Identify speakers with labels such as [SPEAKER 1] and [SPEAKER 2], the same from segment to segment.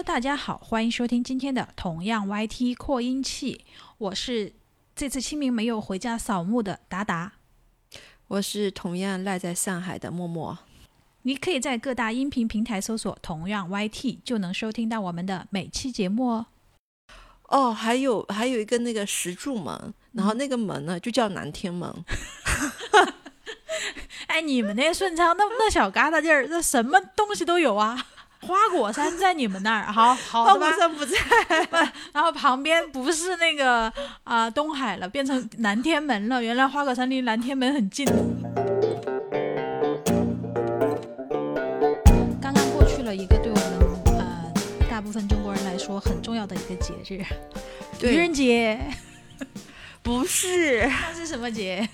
[SPEAKER 1] Hello，大家好，欢迎收听今天的同样 YT 扩音器，我是这次清明没有回家扫墓的达达。
[SPEAKER 2] 我是同样赖在上海的默默。
[SPEAKER 1] 你可以在各大音频平台搜索“同样 YT”，就能收听到我们的每期节目哦。
[SPEAKER 2] 哦，还有还有一个那个石柱门，然后那个门呢就叫南天门。
[SPEAKER 1] 哎，你们那顺昌那那小疙瘩地儿，那什么东西都有啊。花果山在你们那儿，好好
[SPEAKER 2] 花果山不在，
[SPEAKER 1] 然后旁边不是那个啊东海了，变成南天门了。原来花果山离南天门很近。刚刚过去了一个对我们呃大部分中国人来说很重要的一个节日——愚人节。
[SPEAKER 2] 不是，
[SPEAKER 1] 那是什么节？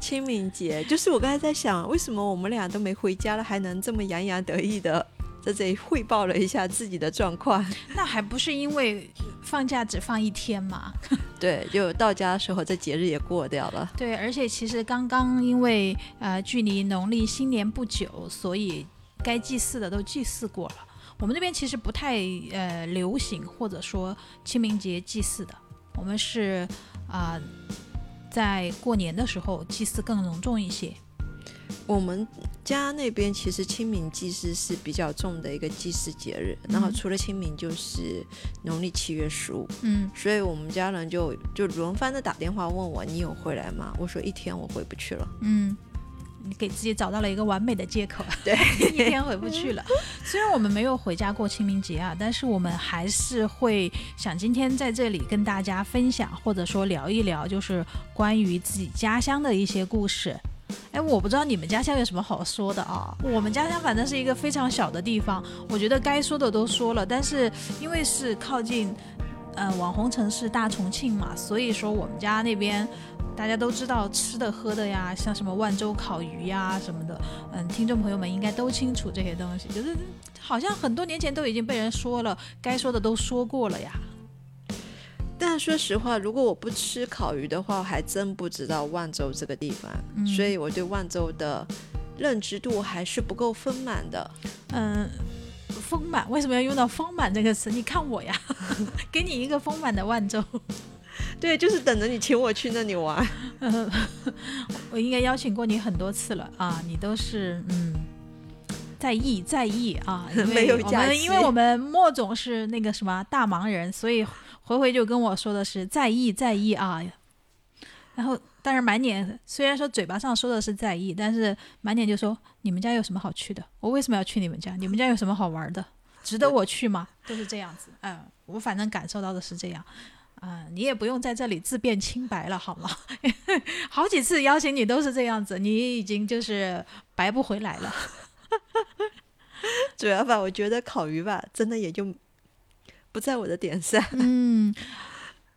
[SPEAKER 2] 清明节。就是我刚才在想，为什么我们俩都没回家了，还能这么洋洋得意的？在这里汇报了一下自己的状况，
[SPEAKER 1] 那还不是因为放假只放一天嘛？
[SPEAKER 2] 对，就到家的时候，这节日也过掉了。
[SPEAKER 1] 对，而且其实刚刚因为呃距离农历新年不久，所以该祭祀的都祭祀过了。我们那边其实不太呃流行或者说清明节祭祀的，我们是啊在过年的时候祭祀更隆重一些。
[SPEAKER 2] 我们家那边其实清明祭祀是比较重的一个祭祀节日，然后除了清明就是农历七月十五，
[SPEAKER 1] 嗯，
[SPEAKER 2] 所以我们家人就就轮番的打电话问我你有回来吗？我说一天我回不去了，
[SPEAKER 1] 嗯，你给自己找到了一个完美的借口，
[SPEAKER 2] 对，
[SPEAKER 1] 一天回不去了。虽然我们没有回家过清明节啊，但是我们还是会想今天在这里跟大家分享或者说聊一聊，就是关于自己家乡的一些故事。哎，我不知道你们家乡有什么好说的啊？我们家乡反正是一个非常小的地方，我觉得该说的都说了。但是因为是靠近，呃，网红城市大重庆嘛，所以说我们家那边大家都知道吃的喝的呀，像什么万州烤鱼呀什么的，嗯，听众朋友们应该都清楚这些东西。就是好像很多年前都已经被人说了，该说的都说过了呀。
[SPEAKER 2] 但说实话，如果我不吃烤鱼的话，还真不知道万州这个地方，所以我对万州的认知度还是不够丰满的。
[SPEAKER 1] 嗯，丰满为什么要用到丰满这个词？你看我呀，给你一个丰满的万州。
[SPEAKER 2] 对，就是等着你请我去那里玩。
[SPEAKER 1] 我应该邀请过你很多次了啊，你都是嗯在意在意啊，
[SPEAKER 2] 没有假
[SPEAKER 1] 因为我们莫总是那个什么大忙人，所以。回回就跟我说的是在意在意啊，然后但是满脸虽然说嘴巴上说的是在意，但是满脸就说你们家有什么好去的？我为什么要去你们家？你们家有什么好玩的？值得我去吗？都是这样子，嗯，我反正感受到的是这样，啊，你也不用在这里自辩清白了好吗？好几次邀请你都是这样子，你已经就是白不回来了。
[SPEAKER 2] 主要吧，我觉得烤鱼吧，真的也就。不在我的点上。
[SPEAKER 1] 嗯，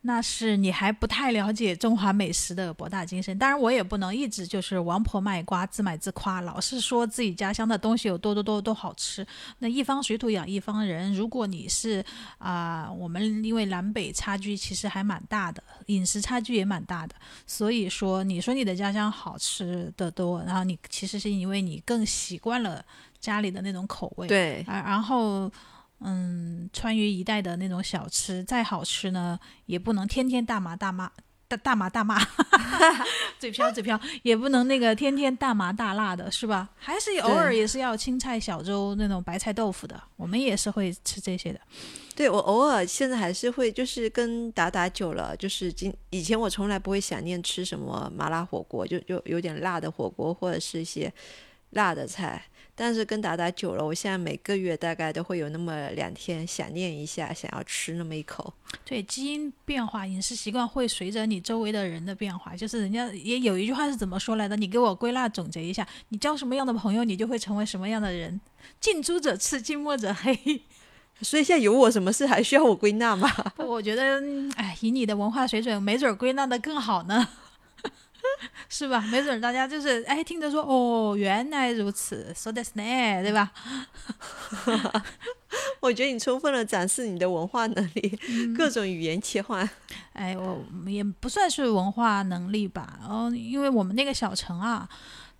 [SPEAKER 1] 那是你还不太了解中华美食的博大精深。当然，我也不能一直就是王婆卖瓜，自卖自夸，老是说自己家乡的东西有多多多多好吃。那一方水土养一方人，如果你是啊，我们因为南北差距其实还蛮大的，饮食差距也蛮大的。所以说，你说你的家乡好吃的多，然后你其实是因为你更习惯了家里的那种口味。
[SPEAKER 2] 对，
[SPEAKER 1] 啊，然后。嗯，川渝一带的那种小吃再好吃呢，也不能天天大麻大麻大大麻大麻，嘴瓢嘴瓢，也不能那个天天大麻大辣的，是吧？还是偶尔也是要青菜小粥那种白菜豆腐的，我们也是会吃这些的。
[SPEAKER 2] 对我偶尔现在还是会，就是跟打打久了，就是今以前我从来不会想念吃什么麻辣火锅，就就有点辣的火锅或者是一些辣的菜。但是跟达达久了，我现在每个月大概都会有那么两天想念一下，想要吃那么一口。
[SPEAKER 1] 对，基因变化，饮食习惯会随着你周围的人的变化。就是人家也有一句话是怎么说来的？你给我归纳总结一下，你交什么样的朋友，你就会成为什么样的人。近朱者赤，近墨者黑。
[SPEAKER 2] 所以现在有我什么事还需要我归纳吗？
[SPEAKER 1] 我觉得，哎，以你的文化水准，没准归纳的更好呢。是吧？没准大家就是哎，听着说哦，原来如此，so that's ne，对吧？
[SPEAKER 2] 我觉得你充分的展示你的文化能力，各种语言切换。
[SPEAKER 1] 哎，我也不算是文化能力吧，哦，因为我们那个小城啊，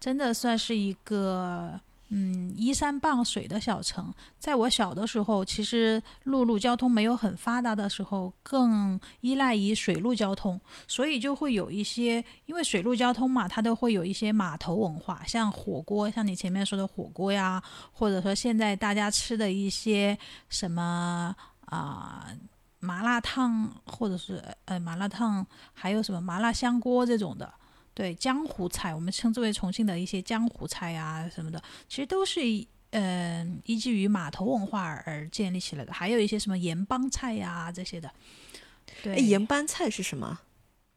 [SPEAKER 1] 真的算是一个嗯依山傍水的小城。在我小的时候，其实陆路交通没有很发达的时候，更依赖于水路交通，所以就会有一些，因为水路交通嘛，它都会有一些码头文化，像火锅，像你前面说的火锅呀，或者说现在大家吃的一些什么啊。麻辣烫，或者是呃麻辣烫，还有什么麻辣香锅这种的，对江湖菜，我们称之为重庆的一些江湖菜啊什么的，其实都是嗯依据于码头文化而建立起来的。还有一些什么盐帮菜呀这些的。对，
[SPEAKER 2] 盐帮菜是什么？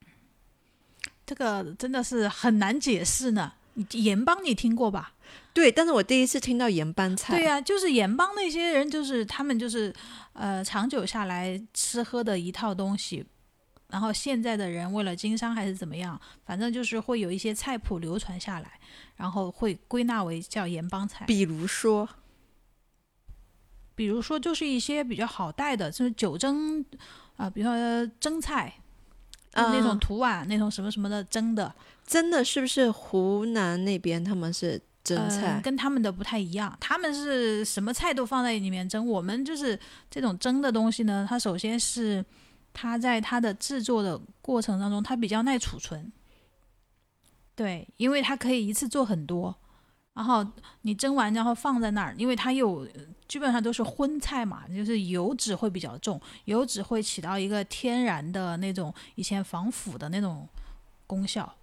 [SPEAKER 1] 这个真的是很难解释呢。盐帮你听过吧？
[SPEAKER 2] 对，但是我第一次听到盐帮菜。
[SPEAKER 1] 对呀，就是盐帮那些人，就是他们就是，呃，长久下来吃喝的一套东西。然后现在的人为了经商还是怎么样，反正就是会有一些菜谱流传下来，然后会归纳为叫盐帮菜。
[SPEAKER 2] 比如说，
[SPEAKER 1] 比如说就是一些比较好带的，就是酒蒸啊，比如说蒸菜，那种土碗那种什么什么的蒸的。
[SPEAKER 2] 真的是不是湖南那边他们是？蒸菜
[SPEAKER 1] 跟他们的不太一样，他们是什么菜都放在里面蒸，我们就是这种蒸的东西呢。它首先是它在它的制作的过程当中，它比较耐储存，对，因为它可以一次做很多。然后你蒸完然后放在那儿，因为它有基本上都是荤菜嘛，就是油脂会比较重，油脂会起到一个天然的那种以前防腐的那种功效。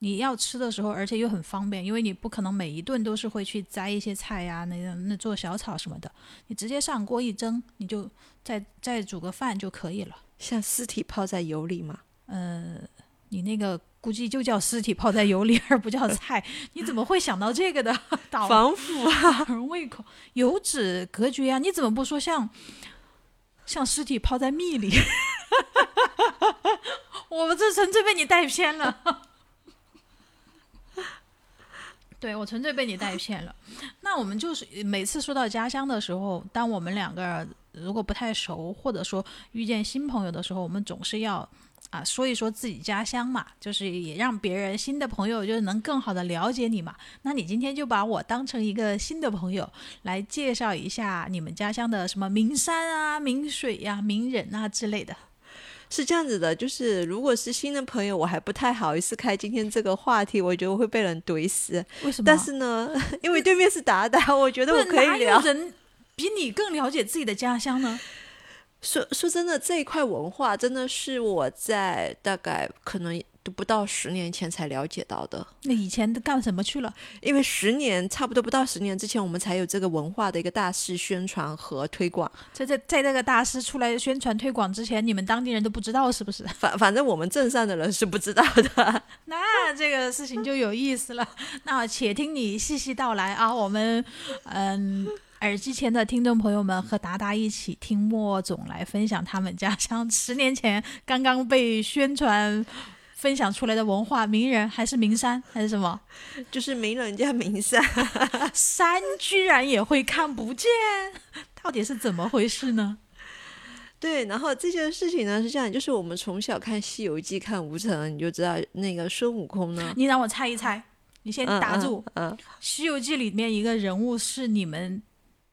[SPEAKER 1] 你要吃的时候，而且又很方便，因为你不可能每一顿都是会去摘一些菜呀，那那做小炒什么的，你直接上锅一蒸，你就再再煮个饭就可以了。
[SPEAKER 2] 像尸体泡在油里吗？
[SPEAKER 1] 呃，你那个估计就叫尸体泡在油里，而不叫 菜。你怎么会想到这个的？
[SPEAKER 2] 防腐啊，
[SPEAKER 1] 人胃口，油脂隔绝啊。你怎么不说像像尸体泡在蜜里？我们这纯粹被你带偏了。对我纯粹被你带偏了。那我们就是每次说到家乡的时候，当我们两个如果不太熟，或者说遇见新朋友的时候，我们总是要啊说一说自己家乡嘛，就是也让别人新的朋友就是能更好的了解你嘛。那你今天就把我当成一个新的朋友来介绍一下你们家乡的什么名山啊、名水呀、名人啊之类的。
[SPEAKER 2] 是这样子的，就是如果是新的朋友，我还不太好意思开今天这个话题，我觉得我会被人怼死。
[SPEAKER 1] 为什么？
[SPEAKER 2] 但是呢，因为对面是达达，我觉得我可以聊。
[SPEAKER 1] 人比你更了解自己的家乡呢？
[SPEAKER 2] 说说真的，这一块文化真的是我在大概可能。不到十年前才了解到的，
[SPEAKER 1] 那以前都干什么去了？
[SPEAKER 2] 因为十年差不多不到十年之前，我们才有这个文化的一个大肆宣传和推广。
[SPEAKER 1] 在在在这个大师出来宣传推广之前，你们当地人都不知道是不是？
[SPEAKER 2] 反反正我们镇上的人是不知道的。
[SPEAKER 1] 那这个事情就有意思了。那且听你细细道来啊！我们嗯，耳机前的听众朋友们和达达一起听莫总来分享他们家乡十年前刚刚被宣传。分享出来的文化名人还是名山还是什么？
[SPEAKER 2] 就是名人加名山，
[SPEAKER 1] 山居然也会看不见，到底是怎么回事呢？
[SPEAKER 2] 对，然后这件事情呢是这样，就是我们从小看《西游记》看吴承，你就知道那个孙悟空呢。
[SPEAKER 1] 你让我猜一猜，你先打住。
[SPEAKER 2] 嗯，《
[SPEAKER 1] 西游记》里面一个人物是你们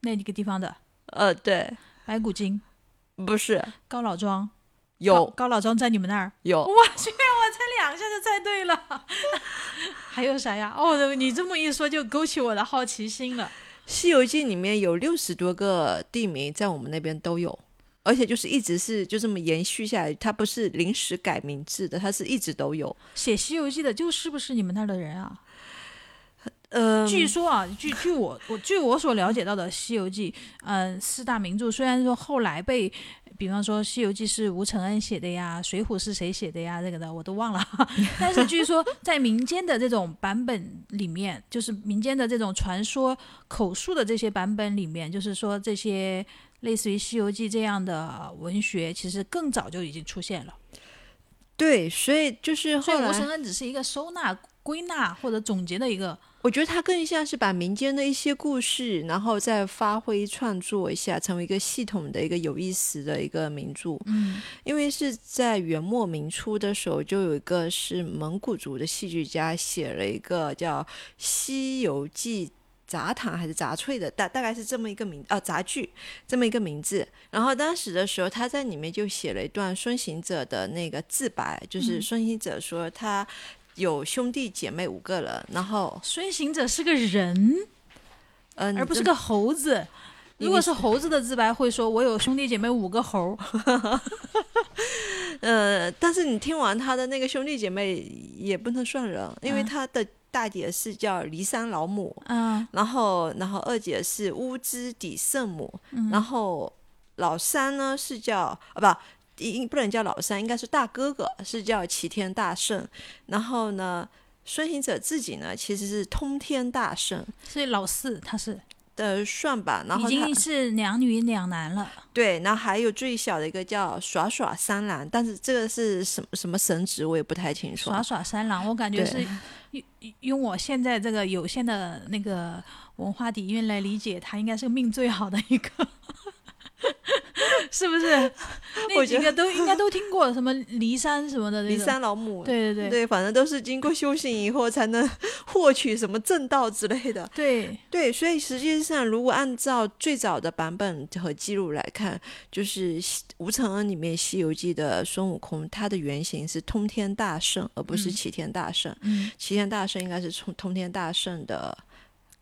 [SPEAKER 1] 那个地方的？
[SPEAKER 2] 呃，对，
[SPEAKER 1] 白骨精，
[SPEAKER 2] 不是
[SPEAKER 1] 高老庄。
[SPEAKER 2] 有
[SPEAKER 1] 高老庄在你们那儿？
[SPEAKER 2] 有，
[SPEAKER 1] 我去，我猜两下就猜对了。还有啥呀？哦，你这么一说，就勾起我的好奇心了。
[SPEAKER 2] 《西游记》里面有六十多个地名，在我们那边都有，而且就是一直是就这么延续下来，它不是临时改名字的，它是一直都有。
[SPEAKER 1] 写《西游记》的就是不是你们那儿的人啊？
[SPEAKER 2] 呃，
[SPEAKER 1] 据说啊，据据我我据我所了解到的《西游记》，嗯，四大名著，虽然说后来被。比方说《西游记》是吴承恩写的呀，《水浒》是谁写的呀？这个的我都忘了。但是据说在民间的这种版本里面，就是民间的这种传说口述的这些版本里面，就是说这些类似于《西游记》这样的文学，其实更早就已经出现了。
[SPEAKER 2] 对，所以就是后来
[SPEAKER 1] 吴承恩只是一个收纳、归纳或者总结的一个。
[SPEAKER 2] 我觉得他更像是把民间的一些故事，然后再发挥创作一下，成为一个系统的一个有意思的一个名著。
[SPEAKER 1] 嗯，
[SPEAKER 2] 因为是在元末明初的时候，就有一个是蒙古族的戏剧家写了一个叫《西游记》杂谈还是杂翠的，大大概是这么一个名啊杂剧这么一个名字。然后当时的时候，他在里面就写了一段孙行者的那个自白，就是孙行者说他有兄弟姐妹五个人，然后
[SPEAKER 1] 孙行者是个人，
[SPEAKER 2] 嗯，
[SPEAKER 1] 而不是个猴子。如果是猴子的自白，会说我有兄弟姐妹五个猴。
[SPEAKER 2] 呃，但是你听完他的那个兄弟姐妹也不能算人，因为他的大姐是叫骊山老母，
[SPEAKER 1] 嗯
[SPEAKER 2] 然后然后二姐是乌兹底圣母，
[SPEAKER 1] 嗯
[SPEAKER 2] 然后老三呢是叫啊不，应不能叫老三，应该是大哥哥，是叫齐天大圣。然后呢，孙行者自己呢其实是通天大圣
[SPEAKER 1] 所以老四他是
[SPEAKER 2] 的算吧，然后已
[SPEAKER 1] 经是两女两男了。
[SPEAKER 2] 对，然后还有最小的一个叫耍耍三郎，但是这个是什么什么神职我也不太清楚。
[SPEAKER 1] 耍耍三郎，我感觉
[SPEAKER 2] 对
[SPEAKER 1] 是用用我现在这个有限的那个文化底蕴来理解，他应该是命最好的一个，是不是？那几个都应该都听过，什么骊山什么的
[SPEAKER 2] 骊。山老母，
[SPEAKER 1] 对对对
[SPEAKER 2] 对，反正都是经过修行以后才能获取什么正道之类的。
[SPEAKER 1] 对，
[SPEAKER 2] 对，所以实际上，如果按照最早的版本和记录来看，就是西吴承恩里面《西游记》的孙悟空，他的原型是通天大圣，而不是
[SPEAKER 1] 嗯
[SPEAKER 2] 齐天大圣。
[SPEAKER 1] 嗯，
[SPEAKER 2] 齐天大圣应该是通通天大圣的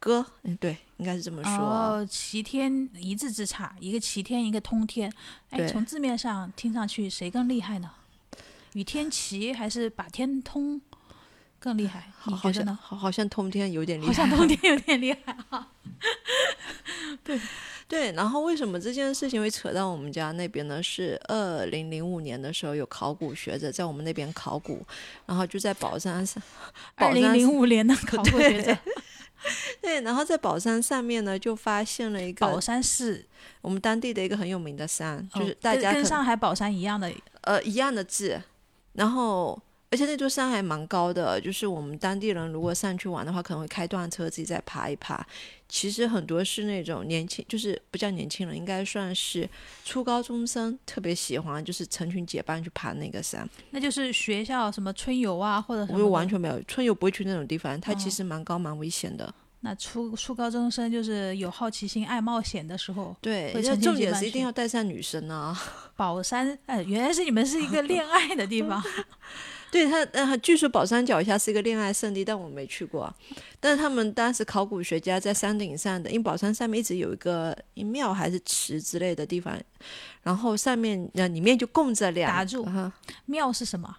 [SPEAKER 2] 哥，嗯，对，应该是这么说。
[SPEAKER 1] 哦，齐天一字之差，一个齐天，一个通天。哎，从字面上听上去谁更厉害呢？与天齐还是把天通更厉害？你
[SPEAKER 2] 好好像
[SPEAKER 1] 呢？
[SPEAKER 2] 好好像通天有点厉害，
[SPEAKER 1] 好像通天有点厉害啊。
[SPEAKER 2] 对对，然后为什么这件事情会扯到我们家那边呢？是二零零五年的时候，有考古学者在我们那边考古，然后就在宝山上，
[SPEAKER 1] 二零零五年的考古学者，
[SPEAKER 2] 对，然后在宝山上面呢，就发现了一个宝
[SPEAKER 1] 山市，
[SPEAKER 2] 我们当地的一个很有名的山，就是大家
[SPEAKER 1] 跟上海宝山一样的，
[SPEAKER 2] 呃一样的字，然后而且那座山还蛮高的，就是我们当地人如果上去玩的话，可能会开段车自己再爬一爬。其实很多是那种年轻，就是不叫年轻人，应该算是初高中生，特别喜欢就是成群结伴去爬那个山。
[SPEAKER 1] 那就是学校什么春游啊，或者什
[SPEAKER 2] 我
[SPEAKER 1] 么的。
[SPEAKER 2] 就完全没有，春游不会去那种地方，它其
[SPEAKER 1] 哦
[SPEAKER 2] 实蛮高蛮危险的。
[SPEAKER 1] 那初初高中生就是有好奇心、爱冒险的时候，
[SPEAKER 2] 对，那重点是一定要带上女生啊。
[SPEAKER 1] 宝山，哎，原来是你们是一个恋爱的地方。
[SPEAKER 2] 对他，呃，据说宝山脚下是一个恋爱圣地，但我没去过。但是他们当时考古学家在山顶上的，因为宝山上面一直有一个庙还是池之类的地方，然后上面呃里面就供着两
[SPEAKER 1] 打住
[SPEAKER 2] 啊
[SPEAKER 1] 庙是什么？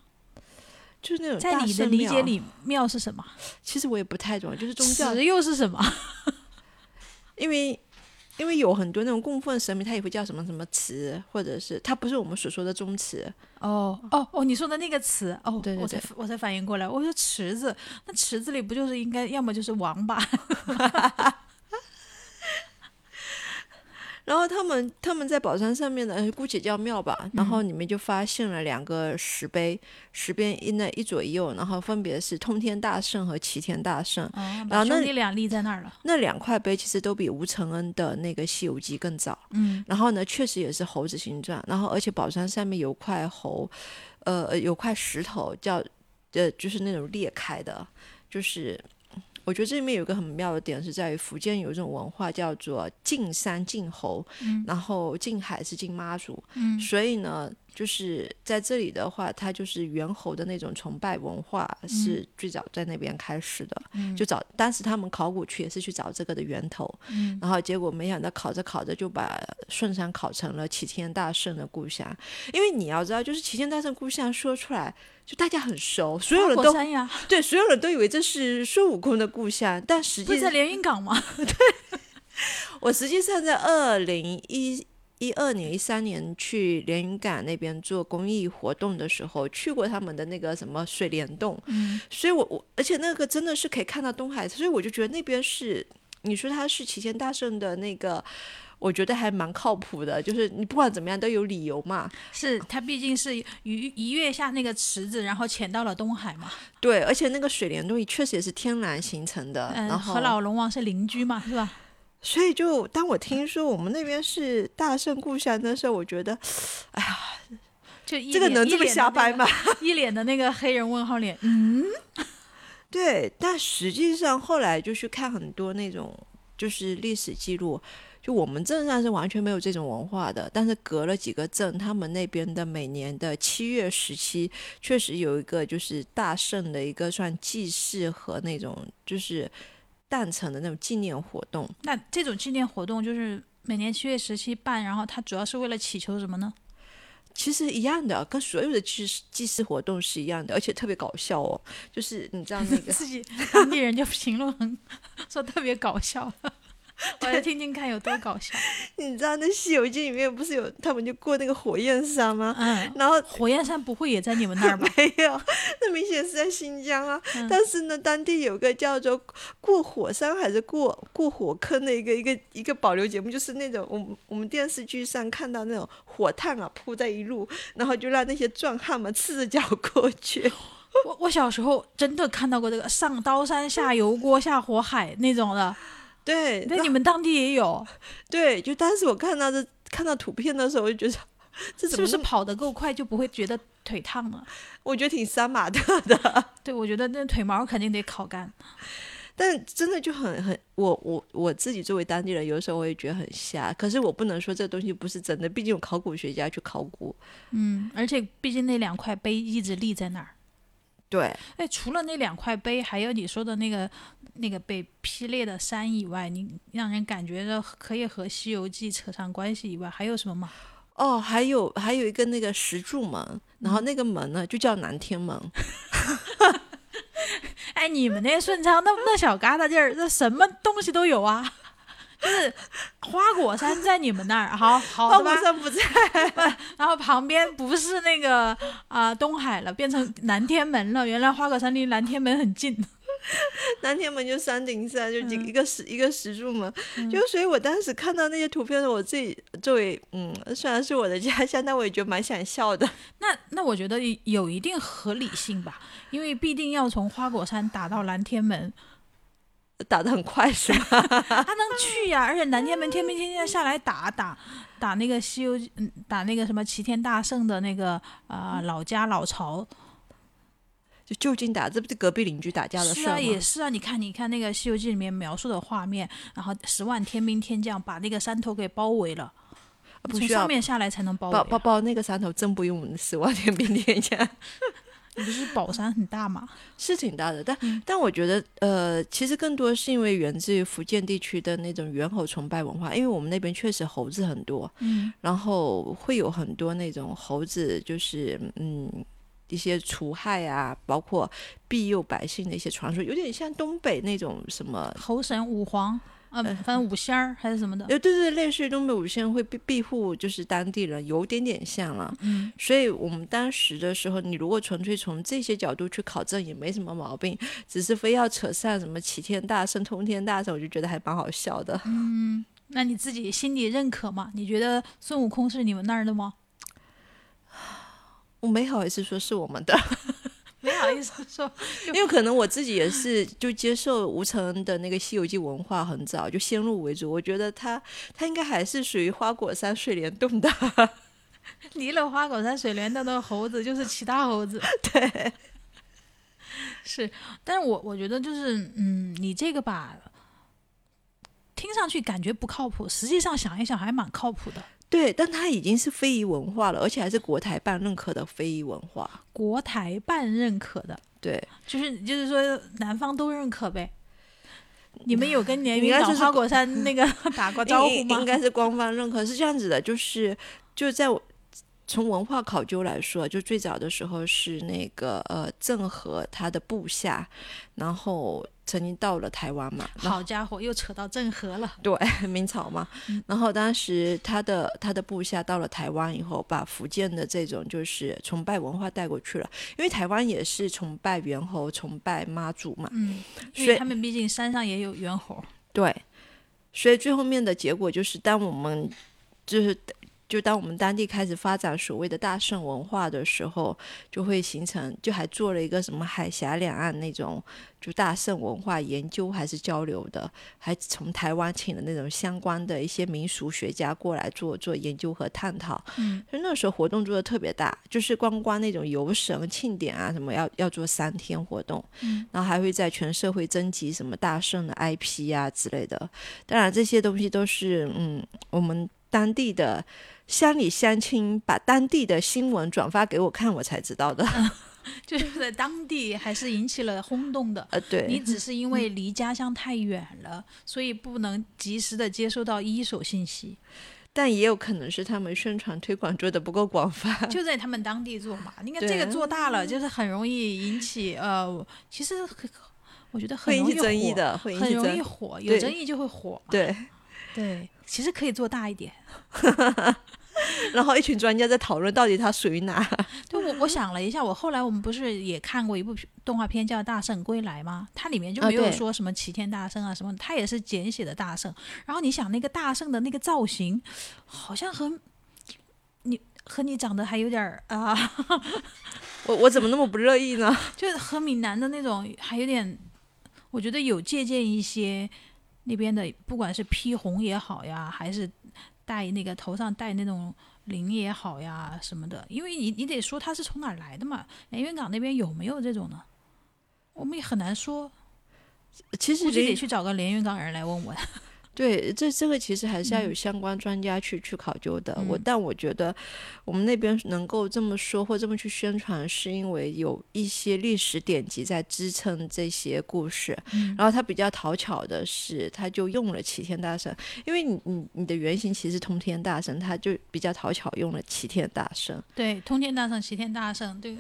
[SPEAKER 2] 就是那种
[SPEAKER 1] 在你的理解里，庙是什么？
[SPEAKER 2] 其实我也不太懂，就是宗教，
[SPEAKER 1] 池又是什么？
[SPEAKER 2] 因为因为有很多那种供奉神明，它也会叫什么什么祠，或者是它不是我们所说的宗祠，
[SPEAKER 1] 哦哦哦，你说的那个词哦，
[SPEAKER 2] 对对
[SPEAKER 1] 我才
[SPEAKER 2] 对
[SPEAKER 1] 我才反应过来，我说池子，那池子里不就是应该要么就是王八？
[SPEAKER 2] 然后他们他们在宝山上面呢，呃姑且叫庙吧，然后里面就发现了两个石碑，石碑一那一左一右，然后分别是通天大圣和齐天大圣。
[SPEAKER 1] 哦，
[SPEAKER 2] 然后那
[SPEAKER 1] 俩立在那儿了。
[SPEAKER 2] 那两块碑其实都比吴承恩的那个《西游记》更早。
[SPEAKER 1] 嗯，
[SPEAKER 2] 然后呢，确实也是猴子形状，然后而且宝山上面有块猴，呃，有块石头叫，呃，就是那种裂开的，就是。我觉得这里面有一个很妙的点是在于福建有一种文化叫做敬山敬猴，
[SPEAKER 1] 嗯。
[SPEAKER 2] 然后敬海是敬妈祖，
[SPEAKER 1] 嗯。
[SPEAKER 2] 所以呢，就是在这里的话，它就是猿猴的那种崇拜文化是最早在那边开始的，
[SPEAKER 1] 嗯
[SPEAKER 2] 就找当时他们考古去也是去找这个的源头，
[SPEAKER 1] 嗯
[SPEAKER 2] 然后结果没想到考着考着就把顺山考成了齐天大圣的故乡，因为你要知道，就是齐天大圣故乡说出来就大家很熟，所有人都对所有人都以为这是孙悟空的故乡，但实际
[SPEAKER 1] 不是在连云港吗？
[SPEAKER 2] 对我实际上在二零一一二年、一三年去连云港那边做公益活动的时候，去过他们的那个什么水帘洞，
[SPEAKER 1] 嗯，
[SPEAKER 2] 所以我我而且那个真的是可以看到东海，所以我就觉得那边是你说他是齐天大圣的那个。我觉得还蛮靠谱的，就是你不管怎么样都有理由嘛。
[SPEAKER 1] 是他毕竟是一一跃下那个池子，然后潜到了东海嘛。
[SPEAKER 2] 对，而且那个水帘洞确实也是天然形成的，
[SPEAKER 1] 嗯，
[SPEAKER 2] 然后
[SPEAKER 1] 和老龙王是邻居嘛，是吧？
[SPEAKER 2] 所以就当我听说我们那边是大圣故乡的时候，我觉得
[SPEAKER 1] 就一
[SPEAKER 2] 这个
[SPEAKER 1] 脸
[SPEAKER 2] 能这么瞎掰？吗？
[SPEAKER 1] 一脸的那个黑人问号脸，嗯，
[SPEAKER 2] 对，但实际上后来就去看很多那种就是历史记录，就我们镇上是完全没有这种文化的，但是隔了几个镇，他们那边的每年的七月十七，确实有一个就是大圣的一个算祭祀和那种就是诞辰的那种纪念活动。
[SPEAKER 1] 那这种纪念活动就是每年七月十七办，然后它主要是为了祈求什么呢？
[SPEAKER 2] 其实一样的，跟所有的祭祭祀活动是一样的，而且特别搞笑哦。就是你知道那个
[SPEAKER 1] 自己当地人就评论 说特别搞笑，我来听听看有多搞笑。
[SPEAKER 2] 你知道那《西游记》里面不是有他们就过那个火焰山吗？
[SPEAKER 1] 嗯，
[SPEAKER 2] 然后
[SPEAKER 1] 火焰山不会也在你们那儿吧？
[SPEAKER 2] 没有，那明显是在新疆啊。但是呢，当地有个叫做过火山还是过过火坑的一个一个一个保留节目，就是那种我们我们电视剧上看到那种火炭啊铺在一路，然后就让那些壮汉们赤着脚过去。
[SPEAKER 1] 我我小时候真的看到过这个上刀山下油锅下火海那种的，
[SPEAKER 2] 对，
[SPEAKER 1] 那你们当地也有？
[SPEAKER 2] 对，就当时我看到这看到图片的时候，我就觉得这怎么
[SPEAKER 1] 是不是跑得够快就不会觉得腿烫了？
[SPEAKER 2] 我觉得挺杀马特的。
[SPEAKER 1] 对，我觉得那腿毛肯定得烤干。
[SPEAKER 2] 但真的就很很，我我我自己作为当地人，有时候我也觉得很瞎。可是我不能说这东西不是真的，毕竟有考古学家去考古。
[SPEAKER 1] 嗯，而且毕竟那两块碑一直立在那儿。
[SPEAKER 2] 对，
[SPEAKER 1] 哎，除了那两块碑，还有你说的那个那个被劈裂的山以外，你让人感觉到可以和《西游记》扯上关系以外，还有什么吗？
[SPEAKER 2] 哦，还有还有一个那个石柱门，然后那个门呢就叫南天门。
[SPEAKER 1] 哎，你们那顺昌那那小疙瘩地儿，那什么东西都有啊。就是花果山在你们那儿，好好
[SPEAKER 2] 花果山不在，
[SPEAKER 1] 然后旁边不是那个啊东海了，变成南天门了。原来花果山离南天门很近，
[SPEAKER 2] 南天门就山顶上就几一个石一个石柱嘛，就所以我当时看到那些图片的时候，我自己作为嗯，虽然是我的家乡，但我也觉得蛮想笑的。
[SPEAKER 1] 那那我觉得有一定合理性吧，因为必定要从花果山打到南天门。
[SPEAKER 2] 打的很快是吧？他
[SPEAKER 1] 能去呀，而且南天门天兵天将下来打打打那个西游嗯，打那个什么齐天大圣的那个啊老家老巢，
[SPEAKER 2] 就就近打，这不是隔壁邻居打架的事吗？
[SPEAKER 1] 是啊，也是啊。你看，你看那个西游记里面描述的画面，然后十万天兵天将把那个山头给包围了，从上面下来才能包
[SPEAKER 2] 包包包那个山头，真不用十万天兵天将。
[SPEAKER 1] 不是宝山很大吗？
[SPEAKER 2] 是挺大的，但但我觉得，呃，其实更多是因为源自于福建地区的那种猿猴崇拜文化，因为我们那边确实猴子很多，
[SPEAKER 1] 嗯，
[SPEAKER 2] 然后会有很多那种猴子，就是嗯一些除害啊，包括庇佑百姓的一些传说，有点像东北那种什么
[SPEAKER 1] 猴神五皇。啊，反正五仙儿还是什么的，
[SPEAKER 2] 呃，对对，类似于东北五仙会庇庇护，就是当地人，有点点像了。
[SPEAKER 1] 嗯，
[SPEAKER 2] 所以我们当时的时候，你如果纯粹从这些角度去考证，也没什么毛病，只是非要扯上什么齐天大圣、通天大圣，我就觉得还蛮好笑的。
[SPEAKER 1] 嗯，那你自己心里认可吗？你觉得孙悟空是你们那儿的吗？
[SPEAKER 2] 我没好意思说是我们的。
[SPEAKER 1] 没好意思说，
[SPEAKER 2] 因为可能我自己也是就接受吴承恩的那个《西游记》文化很早，就先入为主。我觉得他他应该还是属于花果山水帘洞的。
[SPEAKER 1] 离了花果山水帘洞的猴子就是其他猴子。
[SPEAKER 2] 对，
[SPEAKER 1] 是。但是我我觉得就是，嗯，你这个吧，听上去感觉不靠谱，实际上想一想还蛮靠谱的。
[SPEAKER 2] 对，但它已经是非遗文化了，而且还是国台办认可的非遗文化。
[SPEAKER 1] 国台办认可的，
[SPEAKER 2] 对，
[SPEAKER 1] 就是就是说南方都认可呗。你们有跟连云港花果山那个 打过招呼吗？
[SPEAKER 2] 应该是官方认可，是这样子的，就是就在我。从文化考究来说，就最早的时候是那个呃郑和他的部下，然后曾经到了台湾嘛。
[SPEAKER 1] 好家伙，又扯到郑和了。
[SPEAKER 2] 对，明朝嘛。然后当时他的他的部下到了台湾以后，把福建的这种就是崇拜文化带过去了，因为台湾也是崇拜猿猴、崇拜妈祖嘛。
[SPEAKER 1] 嗯，所以他们毕竟山上也有猿猴。
[SPEAKER 2] 对，所以最后面的结果就是，当我们就是。就当我们当地开始发展所谓的大圣文化的时候，就会形成，就还做了一个什么海峡两岸那种就大圣文化研究还是交流的，还从台湾请了那种相关的一些民俗学家过来做做研究和探讨。
[SPEAKER 1] 嗯，
[SPEAKER 2] 所以那时候活动做的特别大，就是光光那种游神庆典啊什么要要做三天活动，
[SPEAKER 1] 嗯，
[SPEAKER 2] 然后还会在全社会征集什么大圣的 IP 啊之类的。当然这些东西都是嗯我们当地的。乡里乡亲把当地的新闻转发给我看，我才知道的。
[SPEAKER 1] 就是在当地还是引起了轰动的。
[SPEAKER 2] 呃，对，
[SPEAKER 1] 你只是因为离家乡太远了，所以不能及时的接收到一手信息。
[SPEAKER 2] 但也有可能是他们宣传推广做的不够广泛，
[SPEAKER 1] 就在他们当地做嘛。你看这个做大了，就是很容易引起呃，其实我觉得很容易
[SPEAKER 2] 争议的，很
[SPEAKER 1] 容易火，有争议就会火。
[SPEAKER 2] 对
[SPEAKER 1] 对，其实可以做大一点。
[SPEAKER 2] 然后一群专家在讨论到底它属于哪？
[SPEAKER 1] 对我我想了一下，我后来我们不是也看过一部动画片叫《大圣归来》吗？它里面就没有说什么齐天大圣啊什么，它也是简写的大圣。然后你想那个大圣的那个造型，好像和你和你长得还有点 啊，
[SPEAKER 2] 我我怎么那么不乐意呢？
[SPEAKER 1] 就是和闽南的那种还有点，我觉得有借鉴一些那边的，不管是披红也好呀，还是。戴那个头上戴那种铃也好呀什么的，因为你你得说他是从哪儿来的嘛。连云港那边有没有这种呢？我们也很难说。
[SPEAKER 2] 其实
[SPEAKER 1] 得去找个连云港人来问问。
[SPEAKER 2] 对，这这个其实还是要有相关专家去去考究的。我但我觉得，我们那边能够这么说或这么去宣传，是因为有一些历史典籍在支撑这些故事。然后他比较讨巧的是，他就用了齐天大圣，因为你你你的原型其实通天大圣，他就比较讨巧用了齐天大圣。
[SPEAKER 1] 对，通天大圣、齐天大圣，对。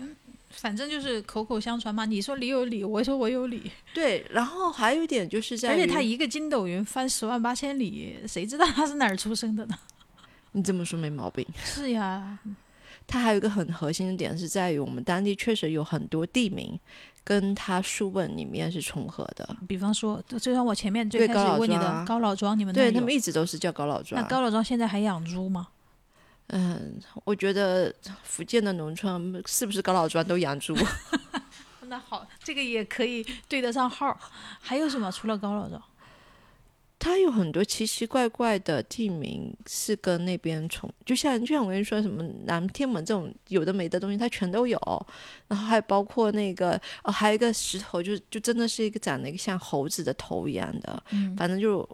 [SPEAKER 1] 反正就是口口相传嘛，你说你有理，我说我有理。
[SPEAKER 2] 对，然后还有一点就是在，
[SPEAKER 1] 而且他一个筋斗云翻十万八千里，谁知道他是哪儿出生的呢？
[SPEAKER 2] 你这么说没毛病。
[SPEAKER 1] 是呀，
[SPEAKER 2] 他还有一个很核心的点是在于，我们当地确实有很多地名跟他书本里面是重合的。
[SPEAKER 1] 比方说，就像我前面最开始问你的高老庄，你们
[SPEAKER 2] 对他们一直都是叫高老庄。
[SPEAKER 1] 那高老庄现在还养猪吗？
[SPEAKER 2] 嗯，我觉得福建的农村是不是高老庄都养猪？
[SPEAKER 1] 那好，这个也可以对得上号。还有什么？除了高老庄，
[SPEAKER 2] 它有很多奇奇怪怪的地名是跟那边重，就像就像我跟你说什么南天门这种有的没的东西，它全都有。然后还包括那个哦，还有一个石头，就就真的是一个长得一个像猴子的头一样的，
[SPEAKER 1] 嗯，
[SPEAKER 2] 反正就。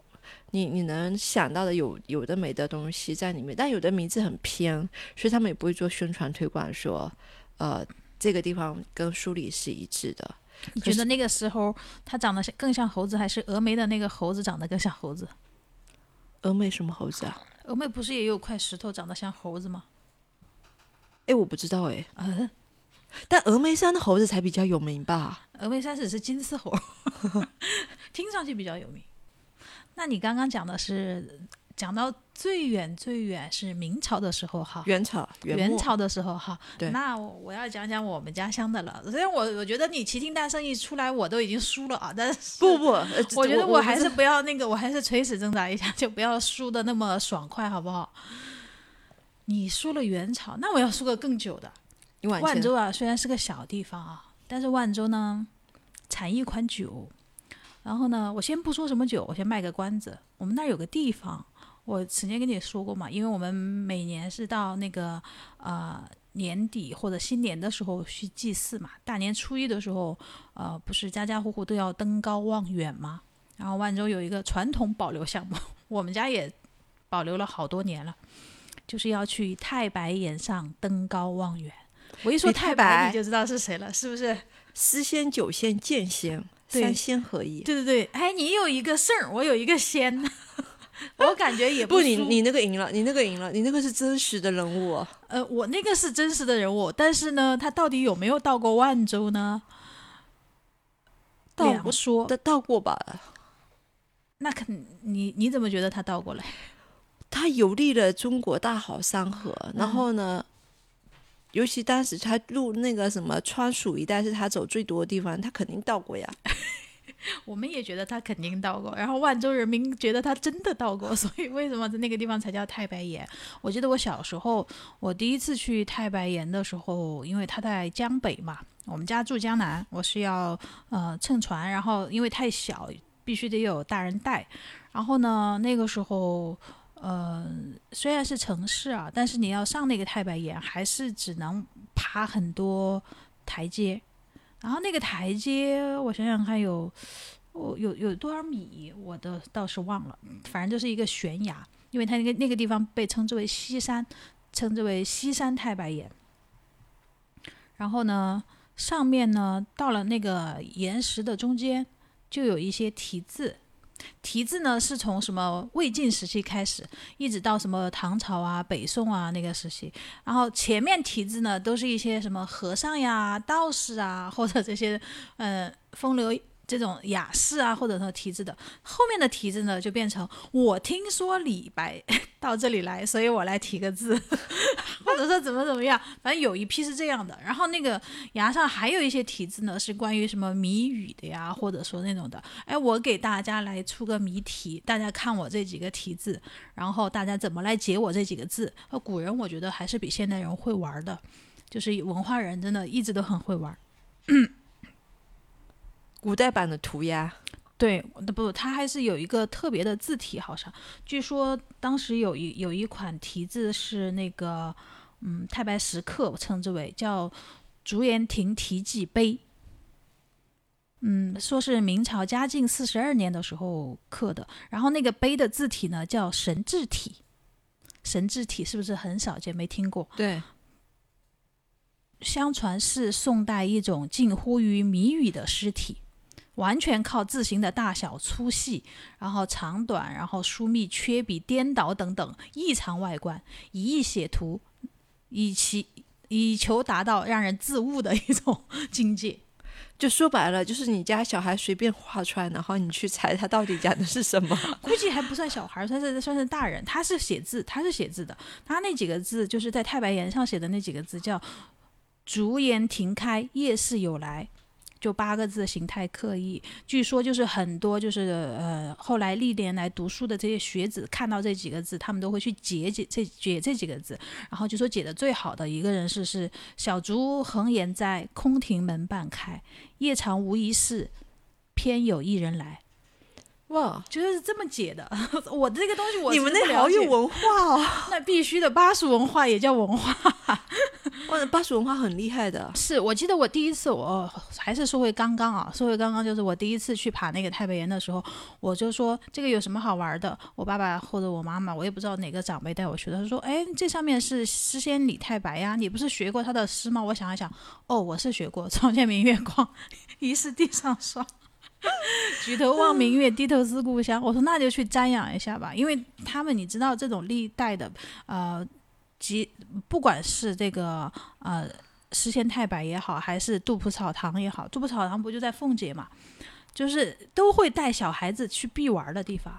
[SPEAKER 2] 你你能想到的有有的没的东西在里面，但有的名字很偏，所以他们也不会做宣传推广，说呃这个地方跟书里是一致的。
[SPEAKER 1] 你觉得那个时候它长得更像猴子，还是峨眉的那个猴子长得更像猴子？
[SPEAKER 2] 峨眉什么猴子啊？
[SPEAKER 1] 峨眉不是也有块石头长得像猴子吗？
[SPEAKER 2] 哎，我不知道哎。
[SPEAKER 1] 嗯。
[SPEAKER 2] 但峨眉山的猴子才比较有名吧？
[SPEAKER 1] 峨眉山只是金丝猴，听上去比较有名。那你刚刚讲的是讲到最远最远是明朝的时候哈，
[SPEAKER 2] 元朝
[SPEAKER 1] 元朝的时候哈。
[SPEAKER 2] 对。
[SPEAKER 1] 那我要讲讲我们家乡的了。虽然我我觉得你齐天大圣一出来，我都已经输了啊，但是
[SPEAKER 2] 不不，
[SPEAKER 1] 我觉得我还是不要那个，我还是垂死挣扎一下，就不要输的那么爽快，好不好？你输了元朝，那我要输个更久的。万州啊，虽然是个小地方啊，但是万州呢，产一款酒。然后呢，我先不说什么酒，我先卖个关子。我们那儿有个地方，我曾经跟你说过嘛，因为我们每年是到那个呃年底或者新年的时候去祭祀嘛。大年初一的时候，呃，不是家家户户都要登高望远吗？然后万州有一个传统保留项目，我们家也保留了好多年了，就是要去太白岩上登高望远。我一说太白，你就知道是谁了，是不是？
[SPEAKER 2] 诗仙、酒仙、剑仙。三仙合一，
[SPEAKER 1] 对对对，哎，你有一个圣，我有一个仙，我感觉也
[SPEAKER 2] 不，你你那个赢了，你那个赢了，你那个是真实的人物。
[SPEAKER 1] 呃，我那个是真实的人物，但是呢，他到底有没有到过万州呢？
[SPEAKER 2] 到
[SPEAKER 1] 说，
[SPEAKER 2] 他到过吧？
[SPEAKER 1] 那肯，你你怎么觉得他到过来？
[SPEAKER 2] 他游历了中国大好山河，然后呢？尤其当时他入那个什么川蜀一带是他走最多的地方，他肯定到过呀。
[SPEAKER 1] 我们也觉得他肯定到过，然后万州人民觉得他真的到过，所以为什么在那个地方才叫太白岩？我记得我小时候，我第一次去太白岩的时候，因为他在江北嘛，我们家住江南，我是要呃乘船，然后因为太小，必须得有大人带。然后呢，那个时候呃虽然是城市啊，但是你要上那个太白岩，还是只能爬很多台阶。然后那个台阶，我想想看，有我有有多少米，我的倒是忘了。反正就是一个悬崖，因为它那个那个地方被称之为西山，称之为西山太白岩。然后呢，上面呢，到了那个岩石的中间，就有一些题字。题字呢，是从什么魏晋时期开始，一直到什么唐朝啊、北宋啊那个时期。然后前面题字呢，都是一些什么和尚呀、道士啊，或者这些，嗯，风流。这种雅士啊，或者说题字的，后面的题字呢，就变成我听说李白 到这里来，所以我来提个字，或者说怎么怎么样，反正有一批是这样的。然后那个崖上还有一些题字呢，是关于什么谜语的呀，或者说那种的。哎，我给大家来出个谜题，大家看我这几个题字，然后大家怎么来解我这几个字？古人我觉得还是比现代人会玩的，就是文化人真的一直都很会玩。
[SPEAKER 2] 古代版的涂鸦，
[SPEAKER 1] 对，不，它还是有一个特别的字体，好像据说当时有一有一款题字是那个，嗯，太白石刻，称之为叫竹园亭题记碑，嗯，说是明朝嘉靖四十二年的时候刻的，然后那个碑的字体呢叫神字体，神字体是不是很少见？没听过？
[SPEAKER 2] 对。
[SPEAKER 1] 相传是宋代一种近乎于谜语的诗体。完全靠字形的大小、粗细，然后长短，然后疏密、缺笔、颠倒等等异常外观，以意写图，以其以求达到让人自悟的一种 境界。
[SPEAKER 2] 就说白了，就是你家小孩随便画出来，然后你去猜他到底讲的是什么。
[SPEAKER 1] 估计还不算小孩，算是算是大人。他是写字，他是写字的。他那几个字就是在太白岩上写的那几个字，叫“竹岩亭开，夜市有来”。就八个字，形态刻意。据说就是很多，就是呃，后来历年来读书的这些学子看到这几个字，他们都会去解解这解这几个字。然后就说解的最好的一个人是是小竹横岩在，空庭门半开，夜长无一事，偏有一人来。
[SPEAKER 2] 哇，
[SPEAKER 1] 觉得是这么解的。我这个东西，我
[SPEAKER 2] 你们那好有文化哦。
[SPEAKER 1] 那必须的，巴蜀文化也叫文化。
[SPEAKER 2] 哇，巴蜀文化很厉害的。
[SPEAKER 1] 是我记得我第一次，我还是说回刚刚啊，说回刚刚，就是我第一次去爬那个太白岩的时候，我就说这个有什么好玩的？我爸爸或者我妈妈，我也不知道哪个长辈带我去的，他说：“哎，这上面是诗仙李太白呀，你不是学过他的诗吗？”我想一想，哦，我是学过“床前明月光，疑是地上霜”。举头望明月，低头思故乡。我说那就去瞻仰一下吧，因为他们你知道这种历代的，呃，即不管是这个呃诗仙太白也好，还是杜甫草堂也好，杜甫草堂不就在奉节嘛，就是都会带小孩子去必玩的地方。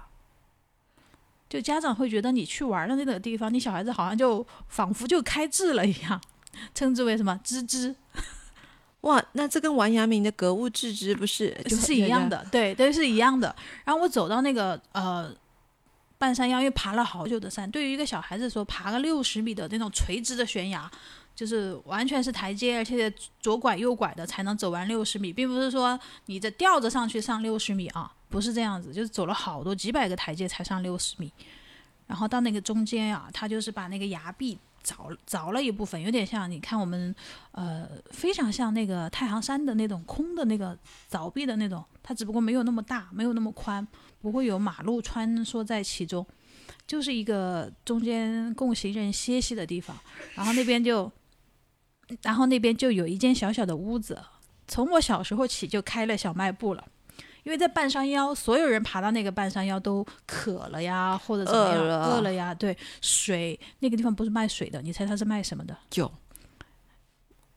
[SPEAKER 1] 就家长会觉得你去玩的那个地方，你小孩子好像就仿佛就开智了一样，称之为什么“知知”。
[SPEAKER 2] 哇，那这跟王阳明的格物致知不是
[SPEAKER 1] 就是一样的？对，都是一样的。然后我走到那个呃半山腰，因为爬了好久的山，对于一个小孩子说，爬个六十米的那种垂直的悬崖，就是完全是台阶，而且左拐右拐的才能走完六十米，并不是说你这吊着上去上六十米啊，不是这样子，就是走了好多几百个台阶才上六十米。然后到那个中间啊，他就是把那个崖壁。凿凿了一部分，有点像你看我们，呃，非常像那个太行山的那种空的那个凿壁的那种，它只不过没有那么大，没有那么宽，不会有马路穿梭在其中，就是一个中间供行人歇息的地方。然后那边就，然后那边就有一间小小的屋子，从我小时候起就开了小卖部了。因为在半山腰，所有人爬到那个半山腰都渴了呀，或者怎么样，饿了呀。对，水那个地方不是卖水的，你猜他是卖什么的？
[SPEAKER 2] 酒，